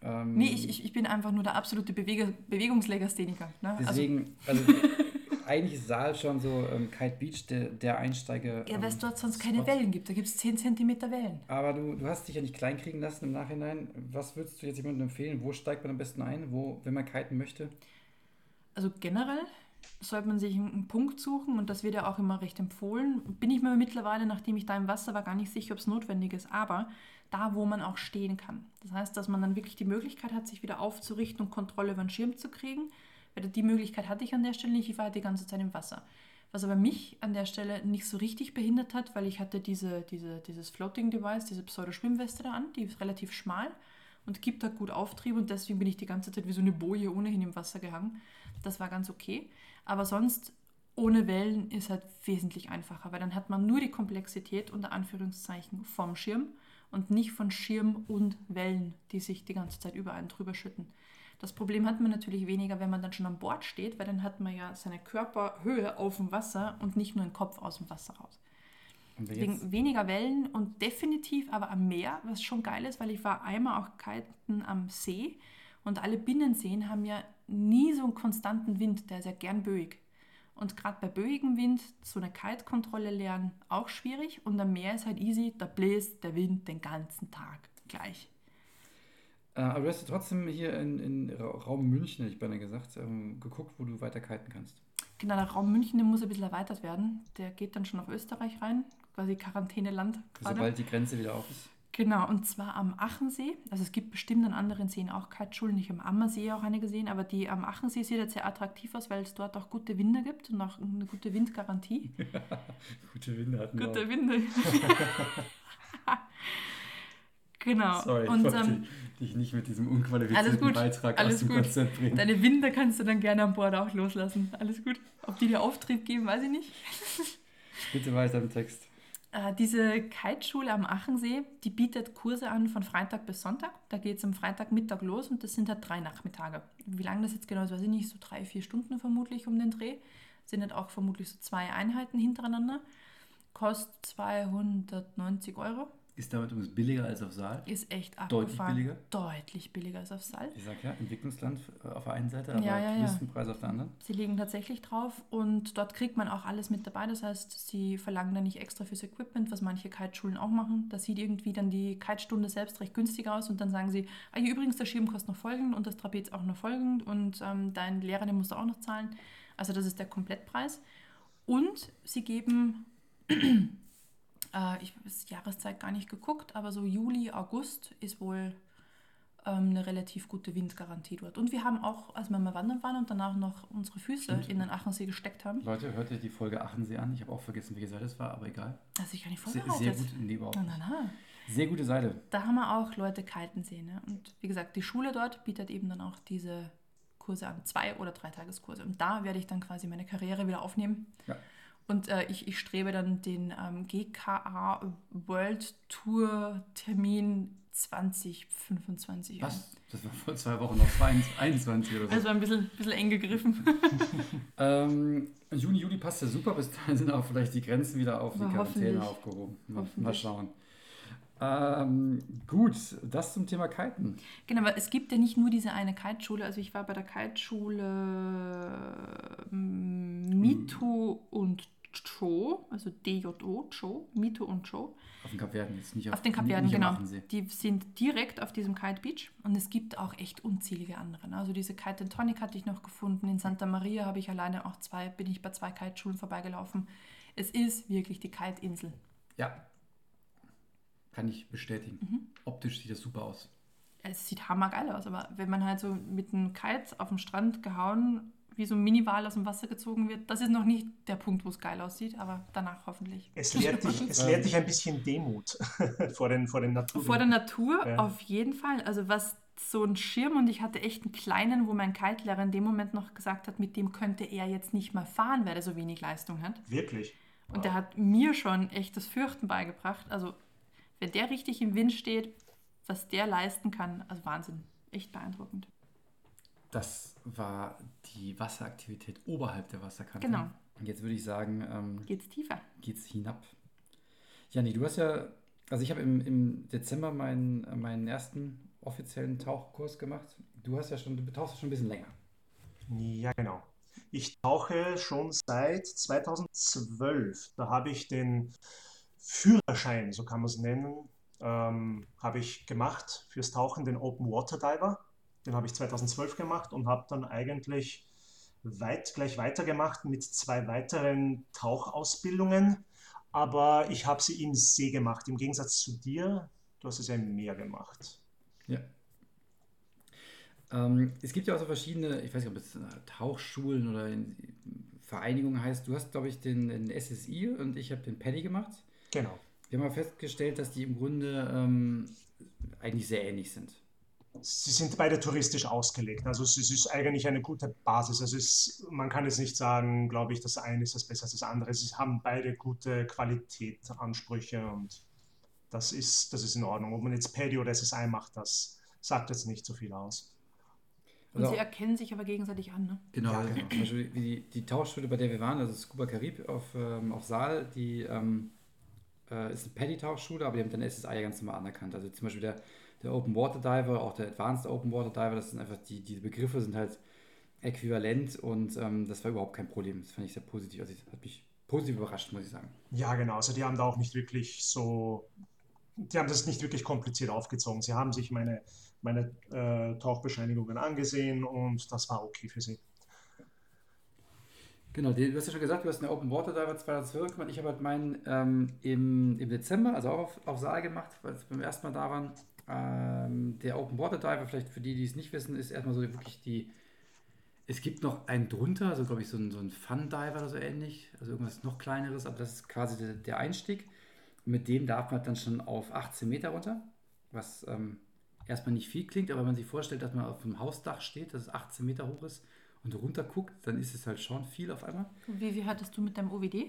Ähm, nee, ich, ich, ich bin einfach nur der absolute Bewege Bewegungslegastheniker. Ne? Also deswegen, also, also eigentlich ist Saal schon so ähm, Kite Beach, der, der Einsteiger. Ja, weil es ähm, dort sonst Spot. keine Wellen gibt. Da gibt es 10 cm Wellen. Aber du, du hast dich ja nicht kleinkriegen lassen im Nachhinein. Was würdest du jetzt jemandem empfehlen? Wo steigt man am besten ein, wo, wenn man kiten möchte? Also generell sollte man sich einen Punkt suchen und das wird ja auch immer recht empfohlen. Bin ich mir mittlerweile, nachdem ich da im Wasser war, gar nicht sicher, ob es notwendig ist, aber da, wo man auch stehen kann. Das heißt, dass man dann wirklich die Möglichkeit hat, sich wieder aufzurichten und Kontrolle über den Schirm zu kriegen. Weil die Möglichkeit hatte ich an der Stelle nicht, ich war halt die ganze Zeit im Wasser. Was aber mich an der Stelle nicht so richtig behindert hat, weil ich hatte diese, diese, dieses Floating Device, diese Pseudo-Schwimmweste da an, die ist relativ schmal und gibt da gut Auftrieb und deswegen bin ich die ganze Zeit wie so eine Boje ohnehin im Wasser gehangen. Das war ganz okay. Aber sonst ohne Wellen ist halt wesentlich einfacher, weil dann hat man nur die Komplexität unter Anführungszeichen vom Schirm und nicht von Schirm und Wellen, die sich die ganze Zeit über einen drüber schütten. Das Problem hat man natürlich weniger, wenn man dann schon an Bord steht, weil dann hat man ja seine Körperhöhe auf dem Wasser und nicht nur den Kopf aus dem Wasser raus. Deswegen weniger Wellen und definitiv aber am Meer, was schon geil ist, weil ich war einmal auch kiten am See und alle Binnenseen haben ja nie so einen konstanten Wind, der ist ja gern böig. Und gerade bei böigem Wind so eine Kaltkontrolle lernen auch schwierig. Und am Meer ist halt easy, da bläst der Wind den ganzen Tag gleich. Äh, aber du hast trotzdem hier in, in Raum München, hätte ich beinahe gesagt, ähm, geguckt, wo du weiter kiten kannst. Genau, der Raum München, der muss ein bisschen erweitert werden. Der geht dann schon auf Österreich rein, quasi Quarantäneland. Sobald die Grenze wieder auf ist. Genau, und zwar am Achensee. Also es gibt bestimmt an anderen Seen auch Kiteschulen. Ich habe am Ammersee auch eine gesehen, aber die am Achensee sieht jetzt sehr attraktiv aus, weil es dort auch gute Winde gibt und auch eine gute Windgarantie. gute Winde hatten wir Gute Winde. genau. Sorry, und, ich ähm, dich nicht mit diesem unqualifizierten Beitrag alles aus dem gut. Konzept bringen. Deine Winde kannst du dann gerne an Bord auch loslassen. Alles gut. Ob die dir Auftrieb geben, weiß ich nicht. Bitte weiter im Text. Äh, diese Kiteschule am Achensee, die bietet Kurse an von Freitag bis Sonntag. Da geht es am Freitagmittag los und das sind halt drei Nachmittage. Wie lange das jetzt genau ist, weiß ich nicht, so drei, vier Stunden vermutlich um den Dreh. Sind halt auch vermutlich so zwei Einheiten hintereinander. Kostet 290 Euro. Ist damit übrigens billiger als auf Saal. Ist echt abgefahren. Deutlich billiger? Deutlich billiger als auf Saal. Ich sag ja, Entwicklungsland auf der einen Seite, aber Ja, ja, ja. Touristenpreis auf der anderen. Sie liegen tatsächlich drauf und dort kriegt man auch alles mit dabei. Das heißt, sie verlangen da nicht extra fürs Equipment, was manche Kiteschulen auch machen. Da sieht irgendwie dann die Kitestunde selbst recht günstig aus und dann sagen sie, ah, übrigens, der Schirm kostet noch folgend und das Trapez auch noch folgend und ähm, dein Lehrer, den musst du auch noch zahlen. Also das ist der Komplettpreis. Und sie geben, äh, ich habe die Jahreszeit gar nicht geguckt, aber so Juli, August ist wohl ähm, eine relativ gute Windgarantie dort. Und wir haben auch, als wir mal wandern waren und danach noch unsere Füße Stimmt. in den Achensee gesteckt haben, Leute, hört ihr die Folge Achensee an? Ich habe auch vergessen, welche Seite es war, aber egal. also ich gar nicht Sehr, vorbereitet. sehr gut, nee, überhaupt Na, nicht. na, na. Sehr gute Seite. Da haben wir auch Leute kalten sehen. Ne? Und wie gesagt, die Schule dort bietet eben dann auch diese Kurse an, zwei oder drei Tageskurse. Und da werde ich dann quasi meine Karriere wieder aufnehmen. Ja. Und äh, ich, ich strebe dann den ähm, GKA World Tour Termin 2025 an. Was? Das war vor zwei Wochen noch 21 oder so. Also ein bisschen, bisschen eng gegriffen. Ähm, Juni, Juli passt ja super. Bis dahin sind auch vielleicht die Grenzen wieder auf die Quarantäne aufgehoben. Mal, mal schauen. Ähm, gut, das zum Thema Kiten. Genau, aber es gibt ja nicht nur diese eine Kiteschule. Also ich war bei der Kiteschule ähm, Mito und Cho, also DJO, Cho, Mito und Cho. Auf den Kapverden jetzt, nicht auf, Auf den Kapverden, genau. Die sind direkt auf diesem Kite Beach und es gibt auch echt unzählige andere. ne? Also diese Kite and Tonic hatte ich noch gefunden. In Santa Maria habe ich alleine auch zwei, bin ich bei zwei Kiteschulen vorbeigelaufen. Es ist wirklich die Kite-Insel. Ja, kann ich bestätigen. Mhm. Optisch sieht das super aus. Es sieht hammergeil aus, aber wenn man halt so mit einem Kite auf dem Strand gehauen, wie so ein Mini-Wal aus dem Wasser gezogen wird, das ist noch nicht der Punkt, wo es geil aussieht, aber danach hoffentlich. Es lehrt dich, es lehrt dich ein bisschen Demut vor den, vor den Natur. Vor der Natur Ja. auf jeden Fall. Also was so einen Schirm und ich hatte echt einen kleinen, wo mein Kite-Lehrer in dem Moment noch gesagt hat, mit dem könnte er jetzt nicht mal fahren, weil er so wenig Leistung hat. Wirklich? Und der hat mir schon echt das Fürchten beigebracht. Also, wenn der richtig im Wind steht, was der leisten kann, also Wahnsinn. Echt beeindruckend. Das war die Wasseraktivität oberhalb der Wasserkante. Genau. Und jetzt würde ich sagen, ähm, Geht's tiefer? geht's hinab. Jani, du hast ja, also ich habe im, im Dezember meinen, meinen ersten offiziellen Tauchkurs gemacht. Du hast ja schon, du tauchst schon ein bisschen länger. Ja, genau. Ich tauche schon seit 2012. Da habe ich den Führerschein, so kann man es nennen, ähm, habe ich gemacht fürs Tauchen, den Open Water Diver. Den habe ich 2012 gemacht und habe dann eigentlich weit, gleich weitergemacht mit zwei weiteren Tauchausbildungen. Aber ich habe sie im See gemacht. Im Gegensatz zu dir, du hast es ja im Meer gemacht. Ja. Ähm, es gibt ja auch so verschiedene, ich weiß nicht, ob es äh, Tauchschulen oder in, Vereinigungen heißt. Du hast, glaube ich, den, den SSI und ich habe den Paddy gemacht. Genau. Wir haben mal festgestellt, dass die im Grunde ähm, eigentlich sehr ähnlich sind. Sie sind beide touristisch ausgelegt. Also es ist eigentlich eine gute Basis. Also es, man kann jetzt nicht sagen, glaube ich, das eine ist das besser als das andere. Sie haben beide gute Qualitätsansprüche und das ist, das ist in Ordnung. Ob man jetzt Paddy oder SSI macht, das sagt jetzt nicht so viel aus. Und Also- sie erkennen sich aber gegenseitig an, ne? Genau, Ja, also genau. zum Beispiel wie die, die Tauchschule, bei der wir waren, also Scuba Carib auf, ähm, auf Saal, die ähm, äh, ist eine Paddy-Tauchschule, aber die haben dann SSI ja ganz normal anerkannt. Also zum Beispiel der, der Open Water Diver, auch der Advanced Open Water Diver, das sind einfach, die, die Begriffe sind halt äquivalent und ähm, das war überhaupt kein Problem. Das fand ich sehr positiv. Also das hat mich positiv überrascht, muss ich sagen. Ja, genau. Also die haben da auch nicht wirklich so, die haben das nicht wirklich kompliziert aufgezogen. Sie haben sich meine, meine äh, Tauchbescheinigungen angesehen und das war okay für sie. Genau, du hast ja schon gesagt, du hast eine Open Water Diver 2012 gemacht. Ich habe halt meinen ähm, im, im Dezember, also auch auf, auf Saal gemacht, weil wir beim ersten Mal da waren. Ähm, der Open Water Diver, vielleicht für die, die es nicht wissen, ist erstmal so wirklich die. Es gibt noch einen drunter, also glaube ich so ein, so ein Fun Diver oder so ähnlich, also irgendwas noch kleineres, aber das ist quasi der, der Einstieg. Mit dem darf man dann schon auf 18 Meter runter, was ähm, erstmal nicht viel klingt, aber wenn man sich vorstellt, dass man auf einem Hausdach steht, das 18 Meter hoch ist und runter guckt, dann ist es halt schon viel auf einmal. Wie viel hattest du mit deinem OWD?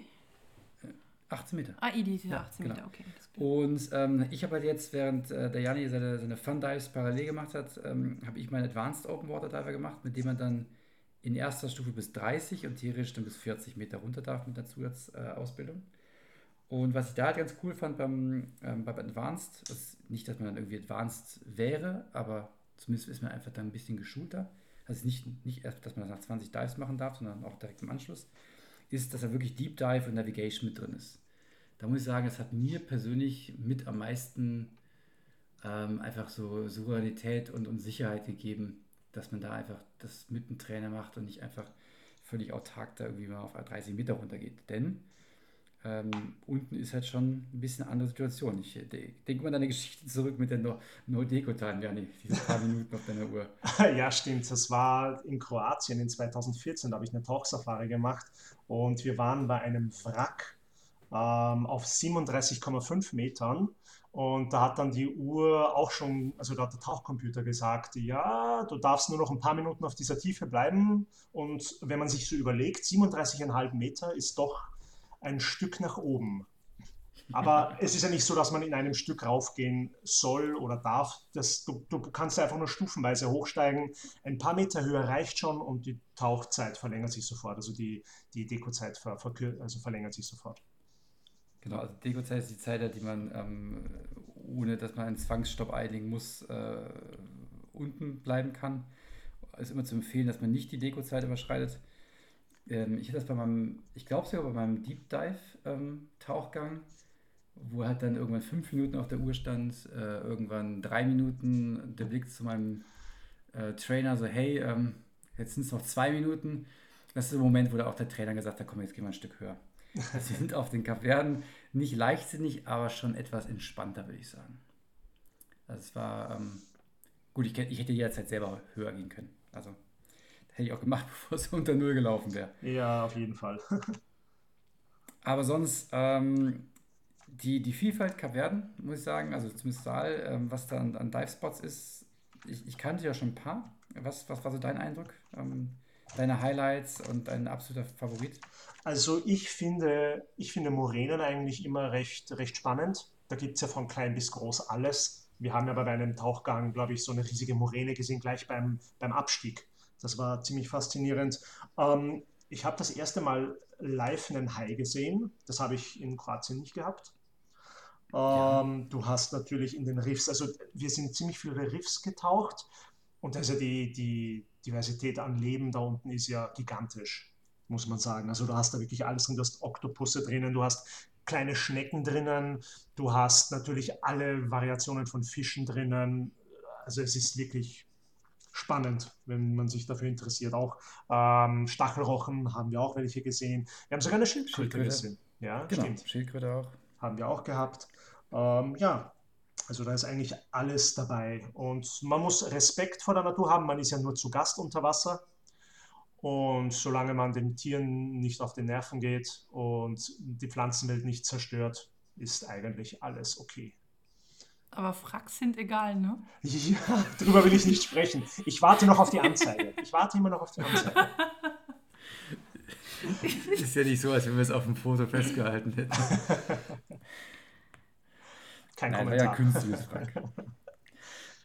18 Meter. Ah, ID, diese Ja, 18 genau. Meter, okay. Und ähm, ich habe halt jetzt, während äh, der Jani seine, seine Fun Dives parallel gemacht hat, ähm, habe ich meinen Advanced Open Water Diver gemacht, mit dem man dann in erster Stufe bis 30 und theoretisch dann bis 40 Meter runter darf mit der Zusatzausbildung. Äh, Ausbildung. und was ich da halt ganz cool fand beim, ähm, beim Advanced, ist nicht, dass man dann irgendwie Advanced wäre, aber zumindest ist man einfach dann ein bisschen geschulter. Also nicht, nicht erst, dass man das nach 20 Dives machen darf, sondern auch direkt im Anschluss, ist, dass da wirklich Deep Dive und Navigation mit drin ist. Da muss ich sagen, es hat mir persönlich mit am meisten ähm, einfach so Souveränität und, und Sicherheit gegeben, dass man da einfach das mit dem Trainer macht und nicht einfach völlig autark da irgendwie mal auf 30 Meter runtergeht. Denn ähm, unten ist halt schon ein bisschen eine andere Situation. Ich de denke mal an deine Geschichte zurück mit der No- No-Deco-Time, ja, nee, diese paar Minuten auf deiner Uhr. Ja, stimmt. Das war in Kroatien in 2014. Da habe ich eine Tauchsafari gemacht und wir waren bei einem Wrack ähm, auf 37,5 Metern. Und da hat dann die Uhr auch schon, also da hat der Tauchcomputer gesagt, ja, du darfst nur noch ein paar Minuten auf dieser Tiefe bleiben. Und wenn man sich so überlegt, 37,5 Meter ist doch ein Stück nach oben. Aber es ist ja nicht so, dass man in einem Stück raufgehen soll oder darf. Das, du, du kannst einfach nur stufenweise hochsteigen. Ein paar Meter höher reicht schon und die Tauchzeit verlängert sich sofort. Also die, die Dekozeit ver, also verlängert sich sofort. Genau, also Dekozeit ist die Zeit, die man, ähm, ohne dass man einen Zwangsstopp einlegen muss, äh, unten bleiben kann. Ist immer zu empfehlen, dass man nicht die Dekozeit überschreitet. Ähm, ich hatte das bei meinem, ich glaube sogar bei meinem Deep Dive ähm, Tauchgang, wo halt dann irgendwann fünf Minuten auf der Uhr stand, äh, irgendwann drei Minuten, der Blick zu meinem äh, Trainer so, hey, ähm, jetzt sind es noch zwei Minuten. Das ist der Moment, wo da auch der Trainer gesagt hat, komm, jetzt gehen wir ein Stück höher. Also wir sind auf den Kapverden nicht leichtsinnig, aber schon etwas entspannter, würde ich sagen. Also es war, ähm, gut, ich, ich hätte jederzeit selber höher gehen können. Also hätte ich auch gemacht, bevor es unter Null gelaufen wäre. Ja, auf jeden Fall. Aber sonst, ähm, die, die Vielfalt Kapverden, muss ich sagen, also zumindest Saal, ähm, was da an, an Dive-Spots ist, ich, ich kannte ja schon ein paar. Was, was war so dein Eindruck? Ähm, deine Highlights und dein absoluter Favorit? Also ich finde, ich finde Moränen eigentlich immer recht, recht spannend. Da gibt es ja von klein bis groß alles. Wir haben ja bei einem Tauchgang, glaube ich, so eine riesige Moräne gesehen, gleich beim, beim Abstieg. Das war ziemlich faszinierend. Ähm, ich habe das erste Mal live einen Hai gesehen. Das habe ich in Kroatien nicht gehabt. Ja. Ähm, du hast natürlich in den Riffs, also wir sind ziemlich viele Riffs getaucht und also die, die Diversität an Leben da unten ist ja gigantisch, muss man sagen. Also du hast da wirklich alles drin, du hast Oktopusse drinnen, du hast kleine Schnecken drinnen, du hast natürlich alle Variationen von Fischen drinnen. Also es ist wirklich spannend, wenn man sich dafür interessiert. Auch ähm, Stachelrochen haben wir auch welche gesehen. Wir haben sogar eine Schildkröte gesehen. Ja, genau, stimmt. Schildkröte auch. Haben wir auch gehabt. Ähm, ja, also da ist eigentlich alles dabei. Und man muss Respekt vor der Natur haben. Man ist ja nur zu Gast unter Wasser. Und solange man den Tieren nicht auf den Nerven geht und die Pflanzenwelt nicht zerstört, ist eigentlich alles okay. Aber Fracks sind egal, ne? Ja, darüber will ich nicht sprechen. Ich warte noch auf die Anzeige. Ich warte immer noch auf die Anzeige. Ist ja nicht so, als wenn wir es auf dem Foto festgehalten hätten. Kein nein, Kommentar. War ja künstliches Frack.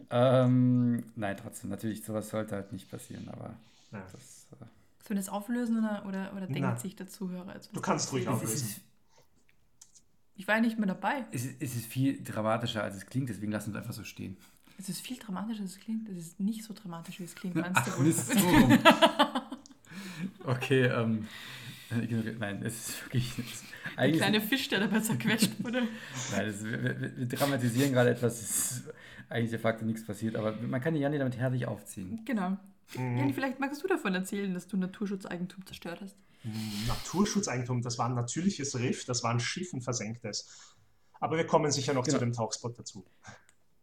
ähm, nein, trotzdem, natürlich, sowas sollte halt nicht passieren, aber ja. das. Äh, Sollen wir das auflösen oder, oder, oder denkt sich der Zuhörer? du kannst ruhig auflösen. Ich war ja nicht mehr dabei. Es ist, es ist viel dramatischer, als es klingt, deswegen lassen wir es einfach so stehen. Es ist viel dramatischer, als es klingt. Es ist nicht so dramatisch, wie es klingt. Meinst Ach, du? Ist so okay, ähm. Nein, es ist wirklich. Es ist ein kleiner Fisch, der dabei zerquetscht wurde. Nein, ist, wir, wir, wir, dramatisieren gerade etwas, es ist eigentlich de facto nichts passiert, aber man kann die Janni damit herrlich aufziehen. Genau. Mhm. Janni, vielleicht magst du davon erzählen, dass du Naturschutzeigentum zerstört hast. Naturschutzeigentum, das war ein natürliches Riff, das war ein Schiff, ein versenktes. Aber wir kommen sicher noch genau. zu dem Tauchspot dazu.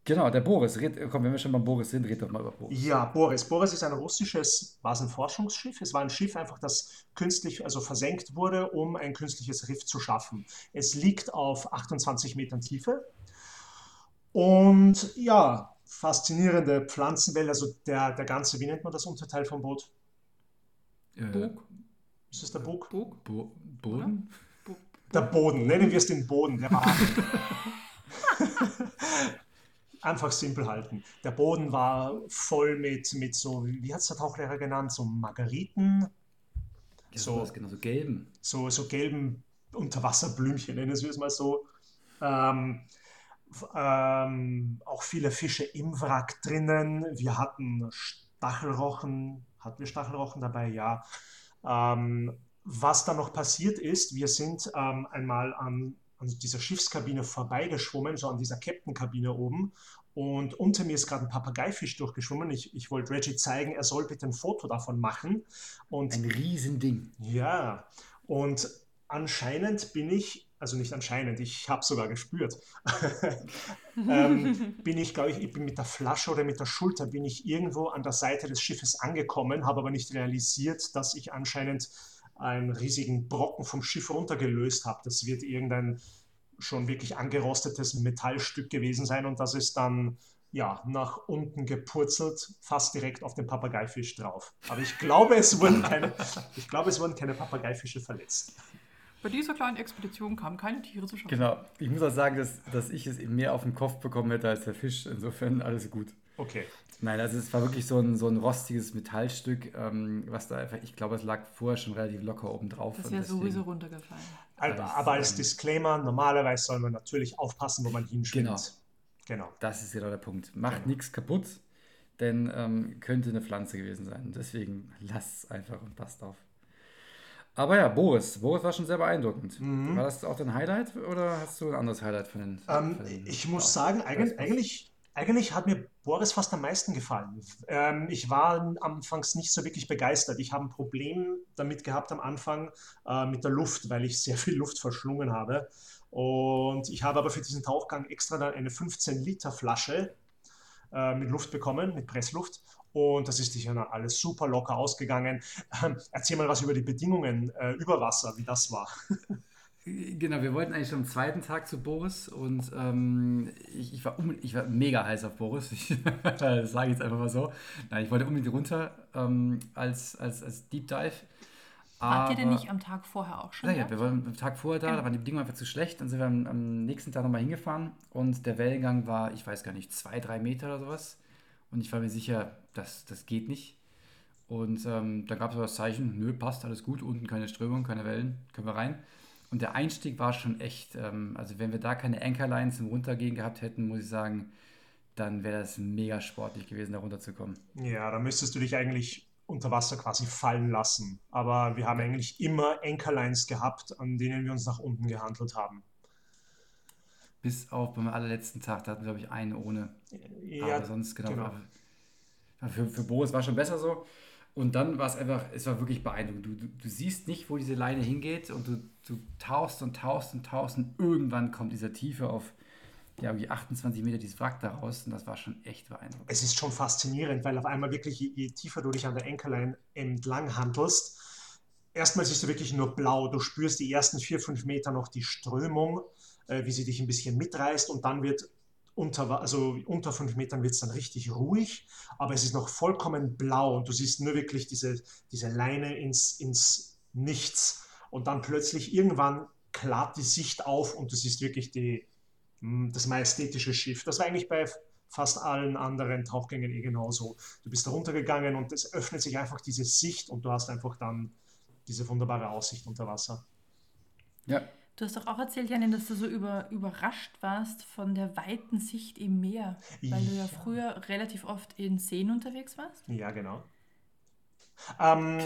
Genau, der Boris. Red, komm, wenn wir schon beim Boris sind, red doch mal über Boris. Ja, Boris. Boris ist ein russisches Basenforschungsschiff. Es war ein Schiff einfach, das künstlich, also versenkt wurde, um ein künstliches Riff zu schaffen. Es liegt auf 28 Metern Tiefe. Und ja, faszinierende Pflanzenwelt, also der, der ganze, wie nennt man das Unterteil vom Boot? Äh, Bug. Ist das der Bug? Bug? Bo Boden? Der Boden, nennen wir es den Boden. Der war einfach simpel halten. Der Boden war voll mit, mit so, wie hat es der Tauchlehrer genannt, so Margariten. Ja, so, genau, so gelben. So, so gelben Unterwasserblümchen, nennen wir es mal so. Ähm, ähm, auch viele Fische im Wrack drinnen. Wir hatten Stachelrochen. Hatten wir Stachelrochen dabei? Ja. Ähm, was dann noch passiert ist, wir sind ähm, einmal an, an, dieser Schiffskabine vorbeigeschwommen, so an dieser Captain-Kabine oben. Und unter mir ist gerade ein Papageifisch durchgeschwommen. Ich, ich wollte Reggie zeigen, er soll bitte ein Foto davon machen. Und, ein Riesending. Ja, und anscheinend bin ich also nicht anscheinend, ich habe sogar gespürt, ähm, bin ich, glaube ich, ich bin mit der Flasche oder mit der Schulter bin ich irgendwo an der Seite des Schiffes angekommen, habe aber nicht realisiert, dass ich anscheinend einen riesigen Brocken vom Schiff runtergelöst habe. Das wird irgendein schon wirklich angerostetes Metallstück gewesen sein und das ist dann ja, nach unten gepurzelt, fast direkt auf den Papageifisch drauf. Aber ich glaube, es wurden keine, ich glaube, es wurden keine Papageifische verletzt. Bei dieser kleinen Expedition kamen keine Tiere zu schaffen. Genau. Ich muss auch sagen, dass, dass ich es mehr auf den Kopf bekommen hätte als der Fisch. Insofern alles gut. Okay. Nein, also es war wirklich so ein, so ein rostiges Metallstück, ähm, was da einfach, ich glaube, es lag vorher schon relativ locker oben drauf. Das wäre sowieso runtergefallen. Aber, aber als Disclaimer, normalerweise soll man natürlich aufpassen, wo man hinschwimmt. Genau. genau. Das ist genau der Punkt. Macht genau. nichts kaputt, denn ähm, könnte eine Pflanze gewesen sein. Deswegen lasst es einfach und passt auf. Aber ja, Boris. Boris war schon sehr beeindruckend. Mhm. War das auch dein Highlight oder hast du ein anderes Highlight von den. Ähm, von den ich muss sagen, eigentlich, eigentlich, eigentlich hat mir Boris fast am meisten gefallen. Ähm, ich war anfangs nicht so wirklich begeistert. Ich habe ein Problem damit gehabt am Anfang äh, mit der Luft, weil ich sehr viel Luft verschlungen habe. Und ich habe aber für diesen Tauchgang extra dann eine 15 Liter Flasche äh, mit Luft bekommen, mit Pressluft. Und das ist sicher alles super locker ausgegangen. Ähm, erzähl mal was über die Bedingungen äh, über Wasser, wie das war. Genau, wir wollten eigentlich schon am zweiten Tag zu Boris und ähm, ich, ich, war um, ich war mega heiß auf Boris. Ich, das sage ich jetzt einfach mal so. Nein, ich wollte unbedingt runter ähm, als, als, als Deep Dive. Wart ihr denn nicht am Tag vorher auch schon? Ja, ja, wir waren am Tag vorher da, da waren die Bedingungen einfach zu schlecht. Dann sind wir am, am nächsten Tag nochmal hingefahren und der Wellengang war, ich weiß gar nicht, zwei, drei Meter oder sowas. Und ich war mir sicher, das, das geht nicht. Und ähm, da gab es aber das Zeichen, nö, passt, alles gut, unten keine Strömung, keine Wellen, können wir rein. Und der Einstieg war schon echt, ähm, also wenn wir da keine Anchorline zum Runtergehen gehabt hätten, muss ich sagen, dann wäre das mega sportlich gewesen, da runterzukommen. Ja, da müsstest du dich eigentlich unter Wasser quasi fallen lassen. Aber wir haben eigentlich immer Anchorlines gehabt, an denen wir uns nach unten gehandelt haben. Bis auf beim allerletzten Tag, da hatten wir, glaube ich, einen ohne. Ja, Aber sonst, genau. genau. Für, für Boris war schon besser so. Und dann war es einfach, es war wirklich beeindruckend. Du, du, du, siehst nicht, wo diese Leine hingeht und du, du tauchst und tauchst und tauchst und irgendwann kommt dieser Tiefe auf ja, wie 28 Meter dieses Wrack da raus und das war schon echt beeindruckend. Es ist schon faszinierend, weil auf einmal wirklich, je, je tiefer du dich an der Anchorline entlang handelst, erstmal siehst du wirklich nur blau. Du spürst die ersten vier, fünf Meter noch die Strömung, äh, wie sie dich ein bisschen mitreißt und dann wird unter, also unter fünf Metern wird es dann richtig ruhig, aber es ist noch vollkommen blau und du siehst nur wirklich diese, diese Leine ins, ins Nichts. Und dann plötzlich irgendwann klappt die Sicht auf und du siehst wirklich die, hm, das majestätische Schiff. Das war eigentlich bei fast allen anderen Tauchgängen eh genauso. Du bist da runtergegangen und es öffnet sich einfach diese Sicht und du hast einfach dann diese wunderbare Aussicht unter Wasser. Ja, Du hast doch auch erzählt, Janin, dass du so über, überrascht warst von der weiten Sicht im Meer, weil ja. du ja früher relativ oft in Seen unterwegs warst. Ja, genau. Ähm,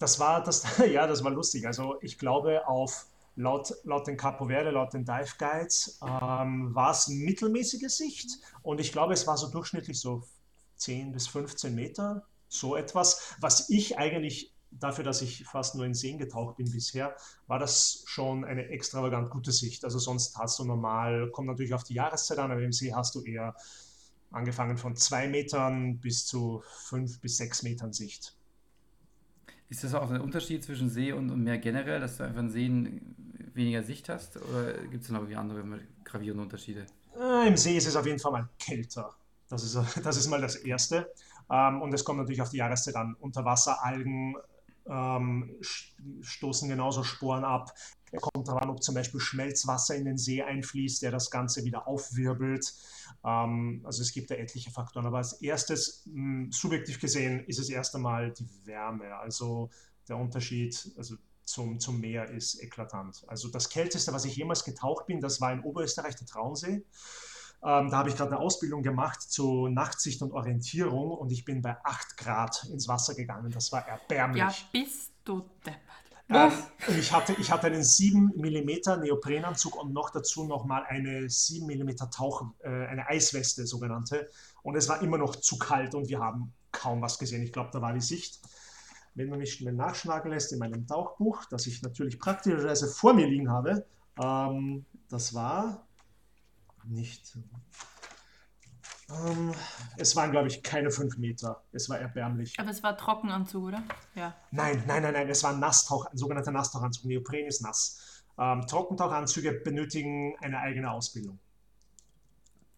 das war das, ja, das war lustig. Also ich glaube, auf laut, laut den Capo Verde, laut den Dive Guides, ähm, war es mittelmäßige Sicht und ich glaube, es war so durchschnittlich so 10 bis 15 Meter, so etwas, was ich eigentlich dafür, dass ich fast nur in Seen getaucht bin bisher, war das schon eine extravagant gute Sicht. Also sonst hast du normal, kommt natürlich auf die Jahreszeit an, aber im See hast du eher angefangen von zwei Metern bis zu fünf bis sechs Metern Sicht. Ist das auch ein Unterschied zwischen See und, und Meer generell, dass du einfach in Seen weniger Sicht hast? Oder gibt es noch irgendwie andere gravierende Unterschiede? Äh, Im See ist es auf jeden Fall mal kälter. Das ist, das ist mal das Erste. Ähm, und es kommt natürlich auf die Jahreszeit an. Unterwasseralgen ähm, stoßen genauso Sporen ab. Er kommt daran, ob zum Beispiel Schmelzwasser in den See einfließt, der das Ganze wieder aufwirbelt. Ähm, also es gibt da etliche Faktoren. Aber als erstes, mh, hm, subjektiv gesehen, ist es erst einmal die Wärme. Also der Unterschied also zum, zum Meer ist eklatant. Also das Kälteste, was ich jemals getaucht bin, das war in Oberösterreich der Traunsee. Ähm, da habe ich gerade eine Ausbildung gemacht zu Nachtsicht und Orientierung und ich bin bei 8 Grad ins Wasser gegangen. Das war erbärmlich. Ja, bist du deppert. Ähm, ich, hatte, ich hatte einen 7 mm Neoprenanzug und noch dazu nochmal eine 7 mm Tauch, äh, eine Eisweste sogenannte. Und es war immer noch zu kalt und wir haben kaum was gesehen. Ich glaube, da war die Sicht. Wenn man mich schnell nachschlagen lässt in meinem Tauchbuch, das ich natürlich praktischerweise vor mir liegen habe, ähm, das war nicht. Ähm, es waren, glaube ich, keine fünf Meter. Es war erbärmlich. Aber es war Trockenanzug, oder? Ja. Nein, nein, nein, nein. Es war ein Nasstauch, ein sogenannter Nasstauchanzug. Neopren ist nass. Ähm, Trockentauchanzüge benötigen eine eigene Ausbildung.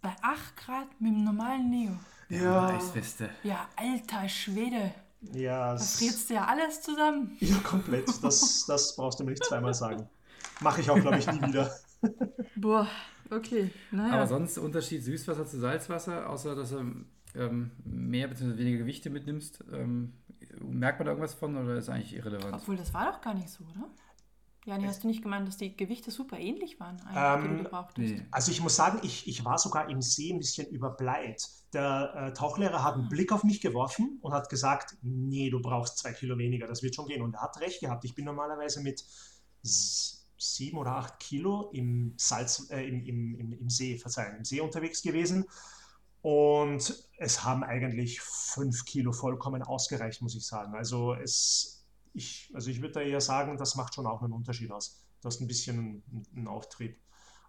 Bei 8 Grad mit dem normalen Neo. Ja. Eisweste. Ja, alter Schwede. Ja. Da frierst du ja alles zusammen. Ja, komplett. Das, das brauchst du mir nicht zweimal sagen. Mache ich auch, glaube ich, nie wieder. Boah. Okay, naja. Aber sonst Unterschied Süßwasser zu Salzwasser, außer dass du ähm, mehr bzw. weniger Gewichte mitnimmst. Ähm, merkt man da irgendwas von oder ist eigentlich irrelevant? Obwohl, das war doch gar nicht so, oder? Jani, hast du nicht gemeint, dass die Gewichte super ähnlich waren, ähm, die du gebraucht hast? Nee. Also ich muss sagen, ich, ich war sogar im See ein bisschen überbleit. Der äh, Tauchlehrer hat einen Blick auf mich geworfen und hat gesagt, nee, du brauchst zwei Kilo weniger, das wird schon gehen. Und er hat recht gehabt. Ich bin normalerweise mit sieben oder acht Kilo im Salz, äh, im, im, im, See, verzeihen, im See unterwegs gewesen. Und es haben eigentlich fünf Kilo vollkommen ausgereicht, muss ich sagen. Also es, ich, also ich würde da eher sagen, das macht schon auch einen Unterschied aus. Du hast ein bisschen einen, einen Auftrieb,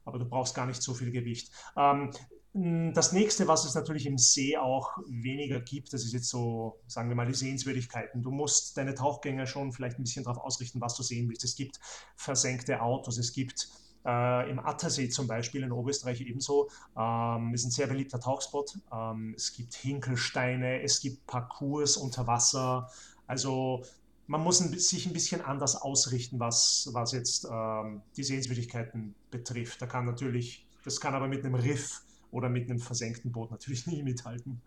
aber du brauchst gar nicht so viel Gewicht. Ähm, Das nächste, was es natürlich im See auch weniger gibt, das ist jetzt so, sagen wir mal, die Sehenswürdigkeiten. Du musst deine Tauchgänge schon vielleicht ein bisschen darauf ausrichten, was du sehen willst. Es gibt versenkte Autos, es gibt äh, im Attersee zum Beispiel in Oberösterreich ebenso, ähm, ist ein sehr beliebter Tauchspot. Ähm, es gibt Hinkelsteine, es gibt Parcours unter Wasser. Also man muss ein, sich ein bisschen anders ausrichten, was, was jetzt ähm, die Sehenswürdigkeiten betrifft. Da kann natürlich, das kann aber mit einem Riff oder mit einem versenkten Boot natürlich nie mithalten.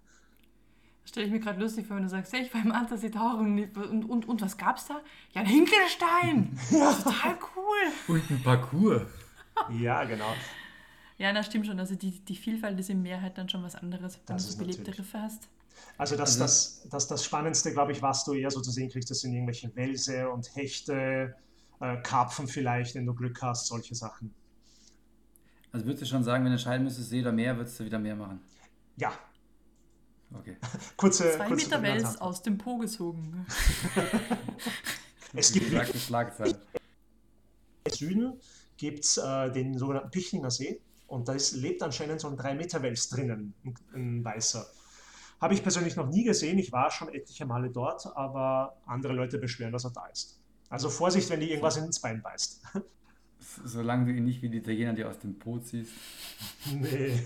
Stelle ich mir gerade lustig vor, wenn du sagst, hey, ich war im Attersee tauchen und, und, und was gab's da? Ja, ein Hinkelstein! ja. Total cool! Und ein Parcours. ja, genau. Ja, das stimmt schon. Also die, die Vielfalt ist im Meer halt dann schon was anderes, wenn das du belebte natürlich. Riffe hast. Also das, also das, das, das Spannendste, glaube ich, was du eher so zu sehen kriegst, das sind irgendwelche Wälse und Hechte, äh, Karpfen vielleicht, wenn du Glück hast, solche Sachen. Also würdest du schon sagen, wenn du entscheiden müsstest, See oder Meer, würdest du wieder mehr machen? Ja. Okay. kurze, Zwei kurze Meter Wels aus dem Po gezogen. es gibt Schlagzeile. Im Süden gibt es äh, den sogenannten Pichlinger See und da ist, lebt anscheinend so ein 3-Meter-Wels drinnen, ein, ein weißer. Habe ich persönlich noch nie gesehen. Ich war schon etliche Male dort, aber andere Leute beschweren, dass er da ist. Also Vorsicht, wenn die irgendwas ins Bein beißt. Solange du ihn nicht wie die Italiener dir aus dem Po ziehst. Nee.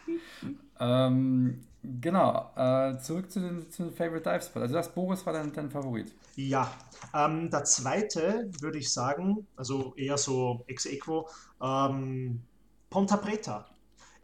ähm, genau, äh, zurück zu den, zu den Favorite Dive Spot. Also das Boris war dein, dein Favorit. Ja, ähm, der zweite würde ich sagen, also eher so ex equo, ähm, Ponta Preta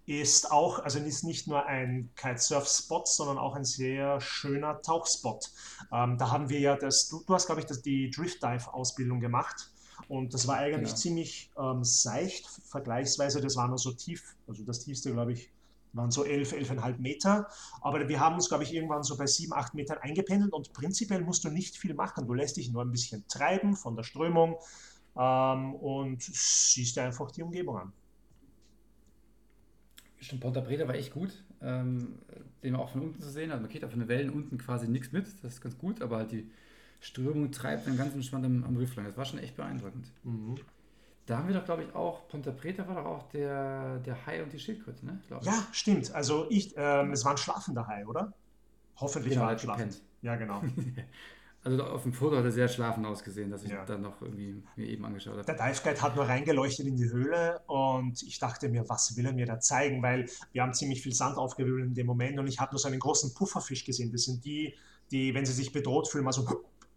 ist auch, also ist nicht nur ein Kitesurf-Spot, sondern auch ein sehr schöner Tauchspot. Ähm, da haben wir ja das, du, du hast, glaube ich, das, die Drift-Dive-Ausbildung gemacht. Und das war eigentlich genau. ziemlich ähm, seicht, vergleichsweise. Das war nur so tief, also das tiefste, glaube ich, waren so 11, 11,5 Meter. Aber wir haben uns, glaube ich, irgendwann so bei 7, 8 Metern eingependelt und prinzipiell musst du nicht viel machen. Du lässt dich nur ein bisschen treiben von der Strömung ähm, und siehst dir einfach die Umgebung an. Stimmt, Ponta Preta war echt gut, ähm, den auch von unten zu sehen. Also man kriegt auch von den Wellen unten quasi nichts mit, das ist ganz gut, aber halt die Strömung treibt dann ganz entspannt am, am Riff lang. Das war schon echt beeindruckend. Mhm. Da haben wir doch, glaube ich, auch, Ponta Preta war doch auch der, der Hai und die Schildkröte, ne? Ja, stimmt. Also ich, ähm, es war ein schlafender Hai, oder? Hoffentlich genau, war er schlafend. Ja, genau. Also auf dem Foto hat er sehr schlafend ausgesehen, dass ich ja. dann noch irgendwie mir eben angeschaut habe. Der Dive Guide hat nur reingeleuchtet in die Höhle und ich dachte mir, was will er mir da zeigen? Weil wir haben ziemlich viel Sand aufgewirbelt in dem Moment und ich habe nur so einen großen Pufferfisch gesehen. Das sind die, die, wenn sie sich bedroht fühlen, mal so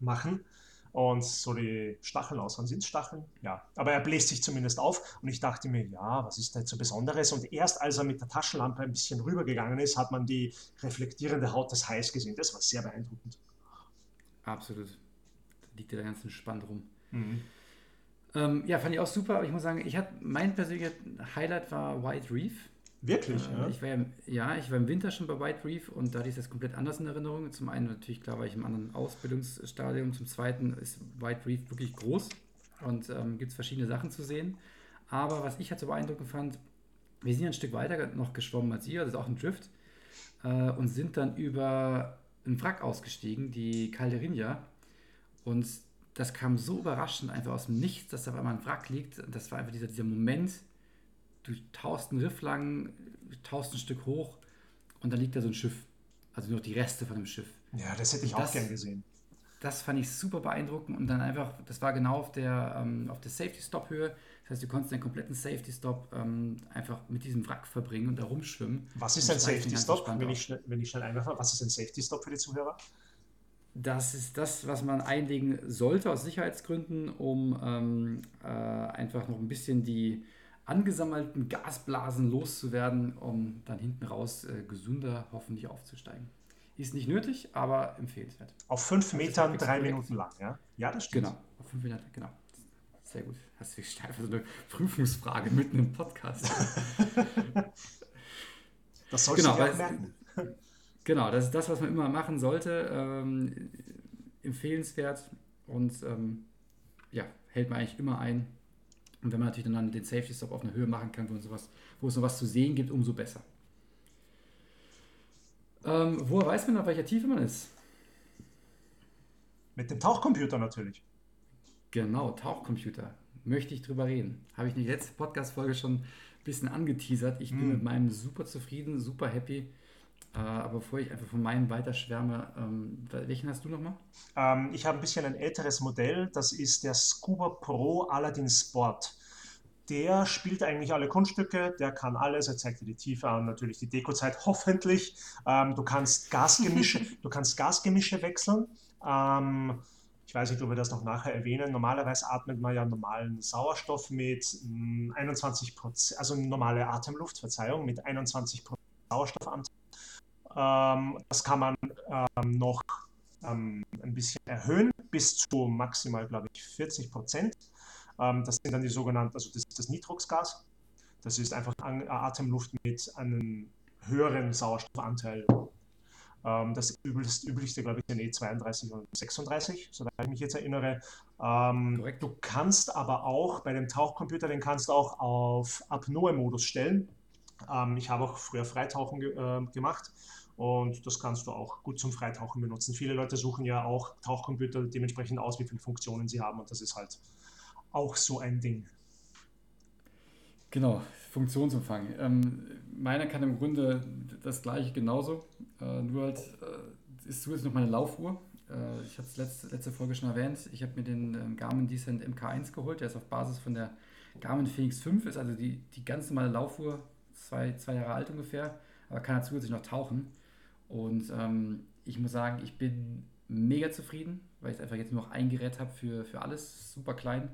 machen und so die Stacheln aushauen. Sind es Stacheln? Ja. Aber er bläst sich zumindest auf und ich dachte mir, ja, was ist da jetzt so Besonderes? Und erst als er mit der Taschenlampe ein bisschen rübergegangen ist, hat man die reflektierende Haut des Hais gesehen. Das war sehr beeindruckend. Absolut. Da liegt ja der ganze Spann rum. Mhm. Ähm, ja, fand ich auch super, aber ich muss sagen, ich hatte, mein persönlicher Highlight war White Reef. Wirklich? Äh, ja? Ich war ja, ja, ich war im Winter schon bei White Reef und da hatte ich das komplett anders in Erinnerung. Zum einen natürlich, klar, war ich im anderen Ausbildungsstadium. Zum zweiten ist White Reef wirklich groß und ähm, gibt es verschiedene Sachen zu sehen. Aber was ich halt so beeindruckend fand, wir sind ja ein Stück weiter noch geschwommen als ihr, das ist auch ein Drift, äh, und sind dann über ein Wrack ausgestiegen, die Calderinha. Und das kam so überraschend einfach aus dem Nichts, dass da auf einmal ein Wrack liegt. Das war einfach dieser, dieser Moment, du tauchst einen Riff lang, tauchst ein Stück hoch und dann liegt da so ein Schiff. Also nur die Reste von dem Schiff. Ja, das hätte ich das, auch gern gesehen. Das fand ich super beeindruckend und dann einfach, das war genau auf der, ähm, auf der Safety-Stop-Höhe. Das heißt, du konntest den kompletten Safety-Stop ähm, einfach mit diesem Wrack verbringen und da rumschwimmen. Was ist ein Safety-Stop, wenn, ich schnell, wenn ich schnell einwerfe? Was ist ein Safety-Stop für die Zuhörer? Das ist das, was man einlegen sollte aus Sicherheitsgründen, um ähm, äh, einfach noch ein bisschen die angesammelten Gasblasen loszuwerden, um dann hinten raus äh, gesünder hoffentlich aufzusteigen. Ist nicht nötig, aber empfehlenswert. Auf fünf Metern, drei Minuten lang, ja? Ja, das stimmt. Genau, auf fünf Metern, genau. Sehr gut. Hast du einfach so eine Prüfungsfrage mitten im Podcast. das sollst genau, du dir merken. Genau, das ist das, was man immer machen sollte. Ähm, empfehlenswert und ähm, ja, hält man eigentlich immer ein. Und wenn man natürlich dann den Safety Stop auf einer Höhe machen kann, wo, sowas, wo es noch was zu sehen gibt, umso besser. Ähm, woher weiß man, auf welcher Tiefe man ist? Mit dem Tauchcomputer natürlich. Genau, Tauchcomputer. Möchte ich drüber reden. Habe ich in der letzten Podcast-Folge schon bisschen angeteasert. Ich bin Hm. mit meinem super zufrieden, super happy. Äh, aber bevor ich einfach von meinem weiterschwärme, ähm, welchen hast du nochmal? Ähm, ich habe ein bisschen ein älteres Modell, das ist der Scuba Pro Aladdin Sport. Der spielt eigentlich alle Kunststücke, der kann alles, er zeigt dir die Tiefe an, natürlich die Dekozeit, hoffentlich. Ähm, du kannst Gasgemische, du kannst Gasgemische wechseln. Ähm, ich weiß nicht, ob wir das noch nachher erwähnen. Normalerweise atmet man ja normalen Sauerstoff mit mm, 21 Prozent, also normale Atemluft, Verzeihung, mit 21 Prozent Sauerstoffanteil. Ähm, das kann man ähm, noch ähm, ein bisschen erhöhen, bis zu maximal, glaube ich, 40 Prozent. Das sind dann die sogenannten, also das ist das Nitroxgas. Das ist einfach Atemluft mit einem höheren Sauerstoffanteil. Das üblichste, üblichste, glaube ich, sind eh 32 und 36, soweit ich mich jetzt erinnere. Du kannst aber auch bei dem Tauchcomputer, den kannst du auch auf Apnoe-Modus stellen. Ich habe auch früher Freitauchen äh, gemacht und das kannst du auch gut zum Freitauchen benutzen. Viele Leute suchen ja auch Tauchcomputer dementsprechend aus, wie viele Funktionen sie haben und das ist halt auch so ein Ding. Genau, Funktionsumfang. Ähm, meiner kann im Grunde das gleiche genauso. Äh, nur halt äh, ist zusätzlich noch meine Laufuhr. Äh, ich habe es letzte, letzte Folge schon erwähnt. Ich habe mir den ähm, Garmin Descent MK1 geholt. Der ist auf Basis von der Garmin Phoenix 5. Ist also die, die ganz normale Laufuhr, zwei, zwei Jahre alt ungefähr, aber kann halt zusätzlich noch tauchen. Und ähm, ich muss sagen, ich bin mega zufrieden, weil ich einfach jetzt nur noch ein Gerät habe für, für alles. Super klein.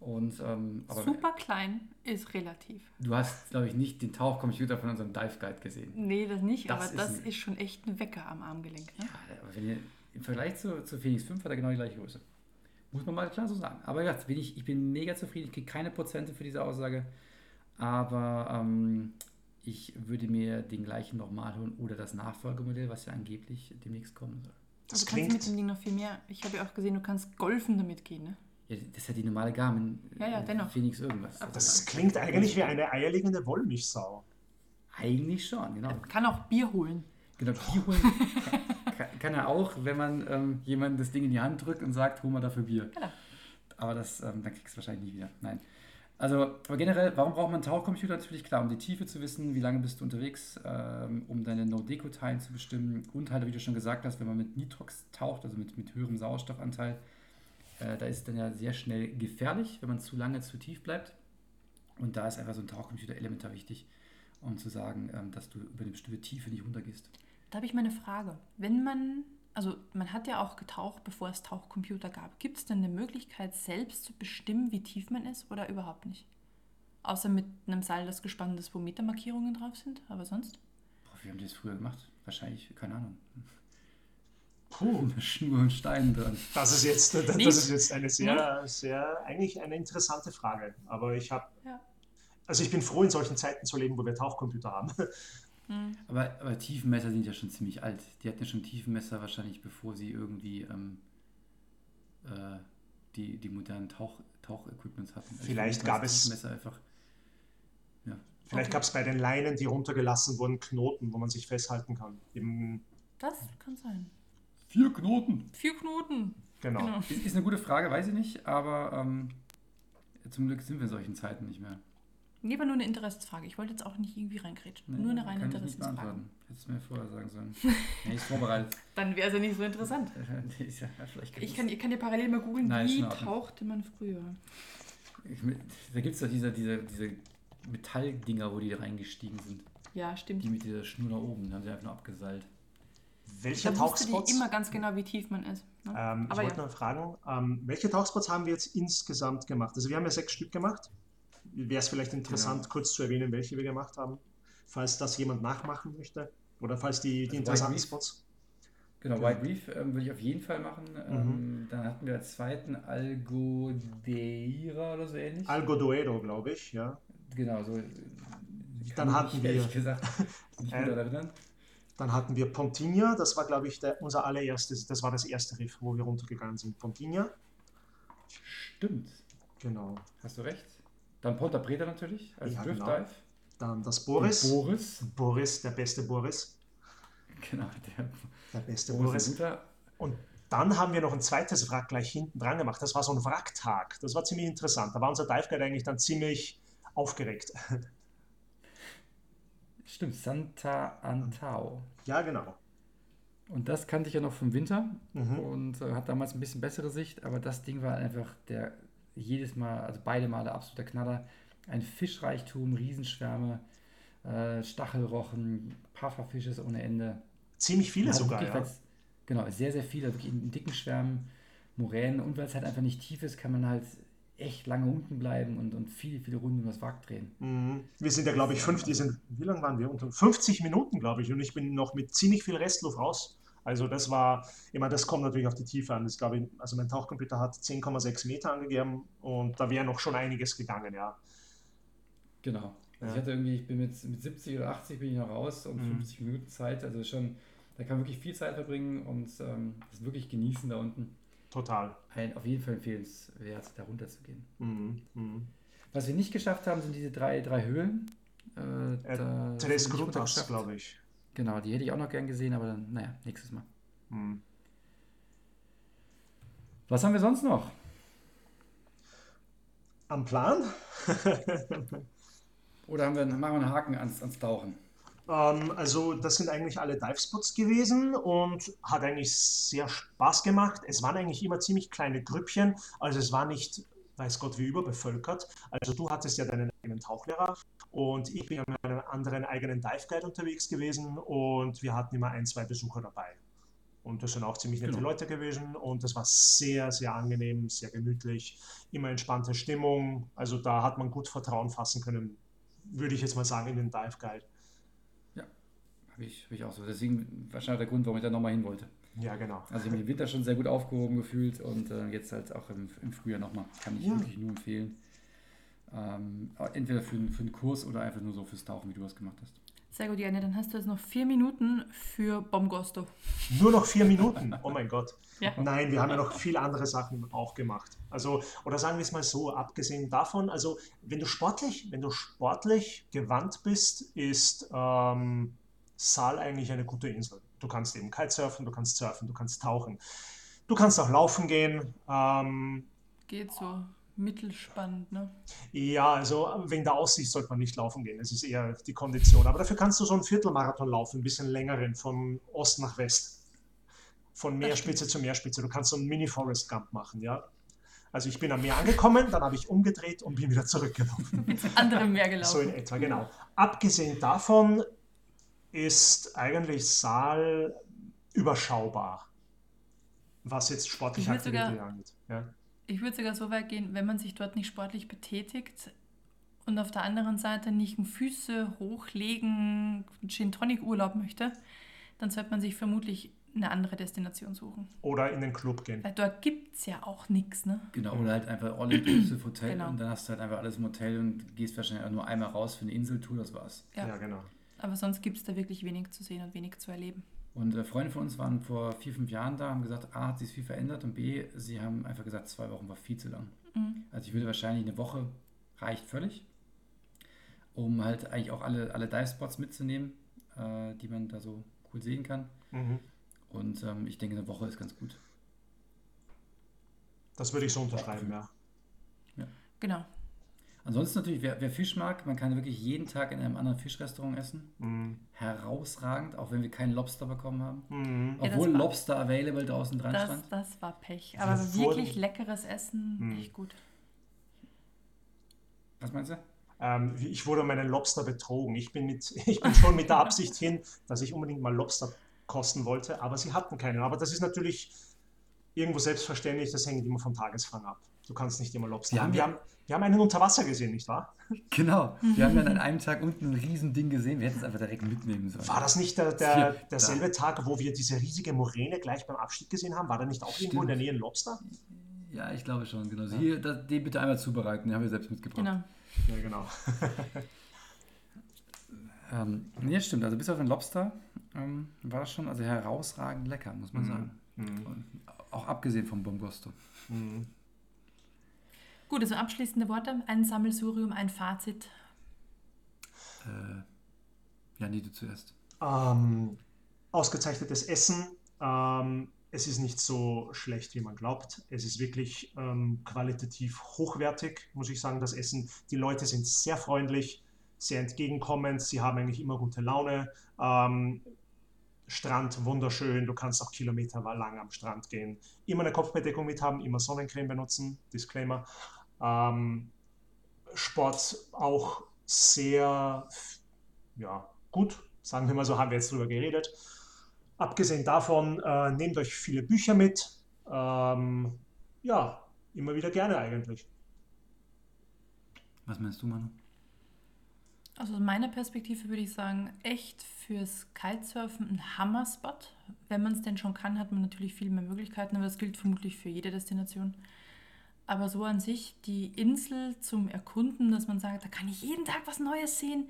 Und, ähm, Super klein ist relativ. Du hast, glaube ich, nicht den Tauchcomputer von unserem Dive Guide gesehen. Nee, das nicht, Das aber ist das ein- ist schon echt ein Wecker am Armgelenk. Ne? Ja, aber wenn ihr, im Vergleich zu, zu Phoenix 5 hat er genau die gleiche Größe. Muss man mal klar so sagen. Aber ja, bin ich, ich bin mega zufrieden. Ich kriege keine Prozente für diese Aussage. Aber ähm, ich würde mir den gleichen nochmal holen oder das Nachfolgemodell, was ja angeblich demnächst kommen soll. Das du kannst mit dem Ding noch viel mehr. Ich habe ja auch gesehen, du kannst golfen damit gehen. Ne? Ja, das ist ja die normale Garmin. Ja, ja, äh, dennoch. Phoenix irgendwas. Aber das klingt eigentlich wie eine eierlegende Wollmilchsau. Eigentlich schon, genau. Kann auch Bier holen. Genau, Bier holen kann, kann er auch, wenn man ähm, jemandem das Ding in die Hand drückt und sagt, hol mal dafür Bier. Genau. Aber das, ähm, dann kriegst du wahrscheinlich nie wieder. Nein. Also, aber generell, warum braucht man einen Tauchcomputer? Natürlich klar, um die Tiefe zu wissen, wie lange bist du unterwegs, ähm, um deine No-Deco-Teilen zu bestimmen und halt, wie du schon gesagt hast, wenn man mit Nitrox taucht, also mit, mit höherem Sauerstoffanteil, äh, da ist es dann ja sehr schnell gefährlich, wenn man zu lange zu tief bleibt. Und da ist einfach so ein Tauchcomputer elementar wichtig, um zu sagen, ähm, dass du über eine bestimmte Tiefe nicht runtergehst. Da habe ich meine Frage. Wenn man, also man hat ja auch getaucht, bevor es Tauchcomputer gab. Gibt es denn eine Möglichkeit, selbst zu bestimmen, wie tief man ist oder überhaupt nicht? Außer mit einem Seil, das gespannt ist, wo Metermarkierungen drauf sind, aber sonst? Boah, wie haben die das früher gemacht? Wahrscheinlich, keine Ahnung. Puh, Eine Schnur und Stein dran. das ist jetzt, das Nee. ist jetzt eine sehr, sehr, eigentlich eine interessante Frage. Aber ich habe, Ja. also ich bin froh, in solchen Zeiten zu leben, wo wir Tauchcomputer haben. Hm. Aber, aber Tiefenmesser sind ja schon ziemlich alt. Die hatten ja schon Tiefenmesser wahrscheinlich, bevor sie irgendwie ähm, äh, die, die modernen Tauch, Tauchequipments hatten. Also Vielleicht ich gab es- Tiefenmesser einfach. Vielleicht Okay. gab es bei den Leinen, die runtergelassen wurden, Knoten, wo man sich festhalten kann. Eben, Das kann sein. Vier Knoten! Vier Knoten. genau. Genau. Ist, ist eine gute Frage, weiß ich nicht, aber ähm, zum Glück sind wir in solchen Zeiten nicht mehr. Nee, war nur eine Interessensfrage. Ich wollte jetzt auch nicht irgendwie reingrätschen. Nee, nur eine reine kann ich nicht Interessensfrage. beantworten. Hättest du mir vorher sagen sollen. nee, ist vorbereitet. Dann wäre es ja nicht so interessant. Ja vielleicht Ich kann, ich kann dir parallel mal googeln, wie tauchte man früher. Ich, da gibt es doch diese, diese, diese Metalldinger, wo die reingestiegen sind. Ja, stimmt. Die mit dieser Schnur nach oben, die haben sie einfach nur abgeseilt. Welche Da wusste die Tauchspots? immer ganz genau, wie tief man ist. Ne? Ähm, ich Aber wollte ja. noch fragen, ähm, welche Tauchspots haben wir jetzt insgesamt gemacht? Also wir haben ja sechs Stück gemacht. Wäre es vielleicht interessant, Genau. kurz zu erwähnen, welche wir gemacht haben, falls das jemand nachmachen möchte oder falls die, die Also interessanten? Spots. Genau, Genau. White Reef ähm, würde ich auf jeden Fall machen. Ähm, dann hatten wir als zweiten Algodeira oder so ähnlich. Algo Duero, glaube ich, ja. genau, so. äh, Dann hatten wir- ehrlich gesagt nicht Äh, erinnern. Dann hatten wir Pontinia, das war, glaube ich, der, unser allererstes, das war das erste Riff, wo wir runtergegangen sind. Pontinia, Stimmt, genau. hast du recht. Dann Ponta Preta natürlich, als Ja, Drift genau. Dive. Dann das Boris. Und Boris. Boris, der beste Boris. Genau, der Der beste Boris. Boris. Und dann haben wir noch ein zweites Wrack gleich hinten dran gemacht. Das war so ein Wracktag. Das war ziemlich interessant. Da war unser Dive Guide eigentlich dann ziemlich aufgeregt. Stimmt, Santa Antao. Ja, genau. Und das kannte ich ja noch vom Winter Mhm. und äh, hat damals ein bisschen bessere Sicht, aber das Ding war einfach der jedes Mal, also beide Male absoluter Knaller. Ein Fischreichtum, Riesenschwärme, äh, Stachelrochen, Pufferfisches ohne Ende. Ziemlich viele sogar, ja. Genau, sehr, sehr viele, wirklich in dicken Schwärmen, Moränen und weil es halt einfach nicht tief ist, kann man halt echt lange unten bleiben und, und viele, viele Runden übers Wrack drehen. Mhm. Wir sind ja, glaube ich, fünf, die sind, wie lange waren wir? Unter 50 Minuten, glaube ich, und ich bin noch mit ziemlich viel Restluft raus. Also das war, ich meine, das kommt natürlich auf die Tiefe an. Das glaube ich, also mein Tauchcomputer hat 10,6 Meter angegeben und da wäre noch schon einiges gegangen, ja. Genau. Also Ja. ich hatte irgendwie, ich bin mit, mit 70 oder 80 bin ich noch raus und Mhm. 50 Minuten Zeit, also schon, da kann man wirklich viel Zeit verbringen und ähm, das wirklich genießen da unten. Total. Ein, auf jeden Fall empfehlenswert, da runter zu gehen. Mhm. Mhm. Was wir nicht geschafft haben, sind diese drei, drei Höhlen. Äh, Äh, Tres Grutas, glaube ich. Genau, die hätte ich auch noch gern gesehen, aber dann, naja, nächstes Mal. Mhm. Was haben wir sonst noch? Am Plan? Oder haben wir, machen wir einen Haken ans, ans Tauchen? Ähm, also das sind eigentlich alle Dive-Spots gewesen und hat eigentlich sehr Spaß gemacht. Es waren eigentlich immer ziemlich kleine Grüppchen, also es war nicht, weiß Gott, wie überbevölkert. Also du hattest ja deinen eigenen Tauchlehrer und ich bin ja mit einem anderen eigenen Dive-Guide unterwegs gewesen und wir hatten immer ein, zwei Besucher dabei. Und das sind auch ziemlich nette Genau. Leute gewesen und das war sehr, sehr angenehm, sehr gemütlich, immer entspannte Stimmung. Also da hat man gut Vertrauen fassen können, würde ich jetzt mal sagen, in den Dive-Guide. Habe ich, hab ich auch so. Deswegen wahrscheinlich der Grund, warum ich da nochmal hin wollte. Ja, genau. Also ich habe mich im Winter schon sehr gut aufgehoben gefühlt und äh, jetzt halt auch im, im Frühjahr nochmal. Kann ich Ja. wirklich nur empfehlen. Ähm, entweder für, einen- für einen Kurs oder einfach nur so fürs Tauchen, wie du das gemacht hast. Sehr gut, Janne. Dann hast du jetzt noch vier Minuten für Bomgosto. Nur noch vier Minuten. Oh mein Gott. Ja. Nein, wir haben ja noch viele andere Sachen auch gemacht. Also, oder sagen wir es mal so, abgesehen davon, also wenn du sportlich, wenn du sportlich gewandt bist, ist ähm, Saal eigentlich eine gute Insel. Du kannst eben Kitesurfen, du kannst surfen, du kannst tauchen. Du kannst auch laufen gehen. Ähm, Geht so mittelspannend, ne? Ja, also wegen der Aussicht sollte man nicht laufen gehen. Es ist eher die Kondition. Aber dafür kannst du so einen Viertelmarathon laufen, ein bisschen längeren, von Ost nach West. Von Meerspitze zu Meerspitze. Du kannst so einen Mini-Forest Gump machen, ja. Also ich bin am Meer angekommen, dann habe ich umgedreht und bin wieder zurückgelaufen. Mit anderem Meer So in gelaufen. etwa, genau. Abgesehen davon ist eigentlich Saal überschaubar, was jetzt sportliche Aktivitäten angeht. Ja. Ich würde sogar so weit gehen, wenn man sich dort nicht sportlich betätigt und auf der anderen Seite nicht Füße hochlegen, einen Gin Tonic Urlaub möchte, dann sollte man sich vermutlich eine andere Destination suchen. Oder in den Club gehen. Weil dort gibt es ja auch nichts, ne? Genau, oder halt einfach All-Inclusive Hotel Genau. und dann hast du halt einfach alles im Hotel und gehst wahrscheinlich auch nur einmal raus für eine Inseltour, das war's. Ja. ja genau. Aber sonst gibt es da wirklich wenig zu sehen und wenig zu erleben. Und äh, Freunde von uns waren vor vier, fünf Jahren da, haben gesagt, A, hat sich viel verändert und B, sie haben einfach gesagt, zwei Wochen war viel zu lang. Mhm. Also ich würde wahrscheinlich eine Woche reicht völlig, um halt eigentlich auch alle, alle Dive-Spots mitzunehmen, äh, die man da so cool sehen kann. Mhm. Und ähm, ich denke, eine Woche ist ganz gut. Das würde ich so unterschreiben, ja. Genau. Ansonsten natürlich, wer, wer Fisch mag, man kann wirklich jeden Tag in einem anderen Fischrestaurant essen. Mhm. Herausragend, auch wenn wir keinen Lobster bekommen haben. Mhm. Ja, Obwohl war- Lobster available draußen dran Das, stand. das war Pech. Aber Wir wirklich leckeres Essen, Mhm. echt gut. Was meinst du? Ähm, ich wurde um meinen Lobster betrogen. Ich bin, mit, ich bin schon mit der Absicht hin, dass ich unbedingt mal Lobster kosten wollte, aber sie hatten keinen. Aber das ist natürlich irgendwo selbstverständlich, das hängt immer vom Tagesfang ab. Du kannst nicht immer Lobster Wir haben. Wir ja- haben, wir haben einen unter Wasser gesehen, nicht wahr? Genau. Wir haben dann an einem Tag unten ein Riesending gesehen. Wir hätten es einfach direkt mitnehmen sollen. War das nicht der, der, derselbe Tag, wo wir diese riesige Moräne gleich beim Abstieg gesehen haben? War da nicht auch irgendwo in der Nähe ein Lobster? Ja, ich glaube schon. Genau. Also Hier, das, den bitte einmal zubereiten. Den haben wir selbst mitgebracht. Genau. Ja, genau. Ähm, nee, stimmt. Also bis auf den Lobster ähm, war das schon also herausragend lecker, muss man Mhm. sagen. Mhm. Und auch abgesehen vom Bomgosto. Mhm. Gut, also abschließende Worte, ein Sammelsurium, ein Fazit. Äh, ja, nee, du zuerst. Ähm, ausgezeichnetes Essen. Ähm, es ist nicht so schlecht, wie man glaubt. Es ist wirklich ähm, qualitativ hochwertig, muss ich sagen, das Essen. Die Leute sind sehr freundlich, sehr entgegenkommend. Sie haben eigentlich immer gute Laune. Ähm, Strand wunderschön, du kannst auch Kilometer lang am Strand gehen. Immer eine Kopfbedeckung mit haben, immer Sonnencreme benutzen, Disclaimer. Ähm, Sport auch sehr ja, gut, sagen wir mal so, haben wir jetzt drüber geredet. Abgesehen davon, äh, nehmt euch viele Bücher mit. Ähm, ja, immer wieder gerne eigentlich. Was meinst du, Manu? Also aus meiner Perspektive würde ich sagen, echt fürs Kitesurfen ein Hammer-Spot. Wenn man es denn schon kann, hat man natürlich viel mehr Möglichkeiten, aber das gilt vermutlich für jede Destination. Aber so an sich, die Insel zum Erkunden, dass man sagt, da kann ich jeden Tag was Neues sehen,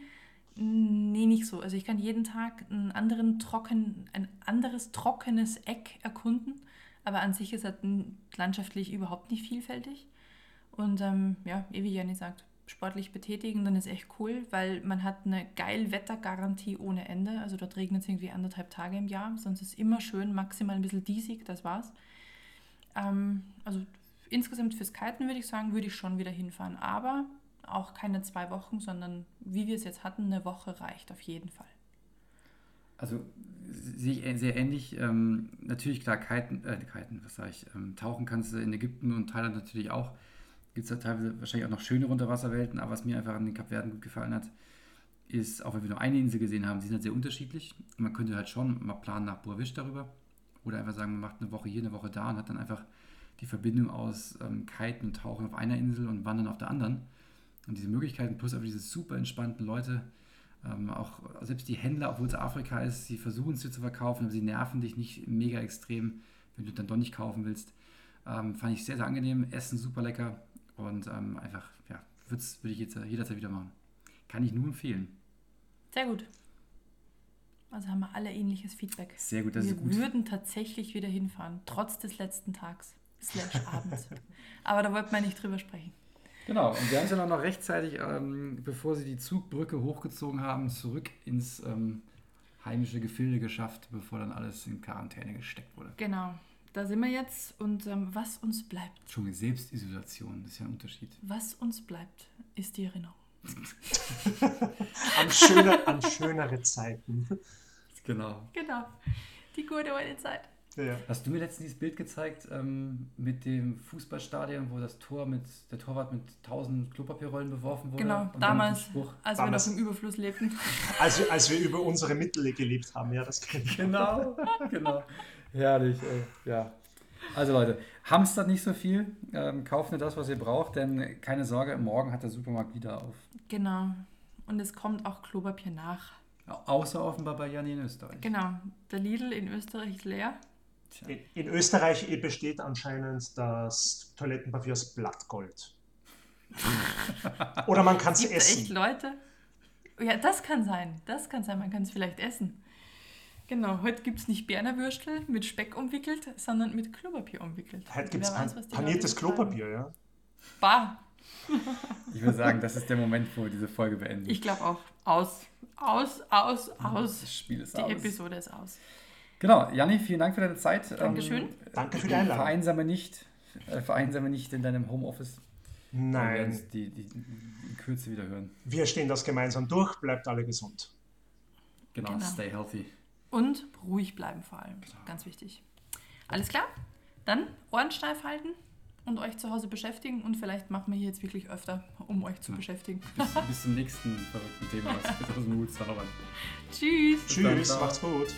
nee, nicht so. Also ich kann jeden Tag einen anderen trocken, ein anderes trockenes Eck erkunden, aber an sich ist es landschaftlich überhaupt nicht vielfältig. Und ähm, ja, wie Jenny sagt, sportlich betätigen, dann ist echt cool, weil man hat eine geil Wettergarantie ohne Ende. Also dort regnet es irgendwie anderthalb Tage im Jahr, sonst ist es immer schön, maximal ein bisschen diesig, das war's. Ähm, also insgesamt fürs Kiten würde ich sagen, würde ich schon wieder hinfahren. Aber auch keine zwei Wochen, sondern wie wir es jetzt hatten, eine Woche reicht auf jeden Fall. Also sehe sehr ähnlich. Ähm, natürlich klar, Kiten, äh, Kiten, was sage ich, ähm, tauchen kannst du in Ägypten und Thailand natürlich auch. Gibt es da teilweise wahrscheinlich auch noch schöne Unterwasserwelten, aber was mir einfach an den Kapverden gut gefallen hat, ist, auch wenn wir nur eine Insel gesehen haben, sie sind halt sehr unterschiedlich. Man könnte halt schon mal planen nach Burwisch darüber oder einfach sagen, man macht eine Woche hier, eine Woche da und hat dann einfach die Verbindung aus ähm, Kiten und Tauchen auf einer Insel und Wandern auf der anderen. Und diese Möglichkeiten plus aber diese super entspannten Leute, ähm, auch selbst die Händler, obwohl es Afrika ist, sie versuchen es dir zu verkaufen, aber sie nerven dich nicht mega extrem, wenn du dann doch nicht kaufen willst. Ähm, fand ich sehr, sehr angenehm, Essen super lecker und ähm, einfach, ja, würde ich jetzt jederzeit wieder machen. Kann ich nur empfehlen. Sehr gut. Also haben wir alle ähnliches Feedback. Sehr gut, das wir ist gut. Wir würden tatsächlich wieder hinfahren, trotz des letzten Tags, slash abends. Aber da wollten wir nicht drüber sprechen. Genau, und wir haben es ja noch rechtzeitig, ähm, bevor sie die Zugbrücke hochgezogen haben, zurück ins ähm, heimische Gefilde geschafft, bevor dann alles in Quarantäne gesteckt wurde. Genau, da sind wir jetzt und ähm, was uns bleibt. Schon Selbstisolation, das ist ja ein Unterschied. Was uns bleibt, ist die Erinnerung. an, schöner, an schönere Zeiten. Genau. Genau, die gute alte Zeit. Ja. Hast du mir letztens dieses Bild gezeigt ähm, mit dem Fußballstadion, wo das Tor mit der Torwart mit 1000 Klopapierrollen beworfen wurde? Genau, damals, als damals. wir noch im Überfluss lebten. Also, als wir über unsere Mittel gelebt haben, ja, das kenne ich. Genau, genau. Herrlich, ey. ja. Also Leute, hamstert nicht so viel, ähm, kauft nur das, was ihr braucht, denn keine Sorge, morgen hat der Supermarkt wieder auf. Genau. Und es kommt auch Klopapier nach. Außer offenbar bei Janni in Österreich. Genau. Der Lidl in Österreich ist leer. In, in, Österreich besteht anscheinend das Toilettenpapier aus Blattgold. Oder man kann es essen. echt Leute? Ja, das kann sein. Das kann sein. Man kann es vielleicht essen. Genau, heute gibt es nicht Berner Würstel mit Speck umwickelt, sondern mit Klopapier umwickelt. Heute gibt es pan paniertes Klopapier, ja. Bar. Ich würde sagen, das ist der Moment, wo wir diese Folge beenden. Ich glaube auch. Aus. Aus, aus, aus. Das Spiel ist Die aus. Episode ist aus. Genau, Janni, vielen Dank für deine Zeit. Dankeschön. Ähm, Danke für die Einladung. Vereinsame nicht, äh, vereinsame nicht in deinem Homeoffice. Nein. Wir werden die, die, die in Kürze wieder hören. Wir stehen das gemeinsam durch. Bleibt alle gesund. Genau, genau. stay healthy. Und ruhig bleiben vor allem. Genau. Ganz wichtig. Alles klar? Dann Ohren steif halten und euch zu Hause beschäftigen und vielleicht machen wir hier jetzt wirklich öfter, um euch zu ja. beschäftigen. Bis, bis, zum nächsten verrückten Thema, was aus dem Hut zaubern. Tschüss. Tschüss, macht's gut.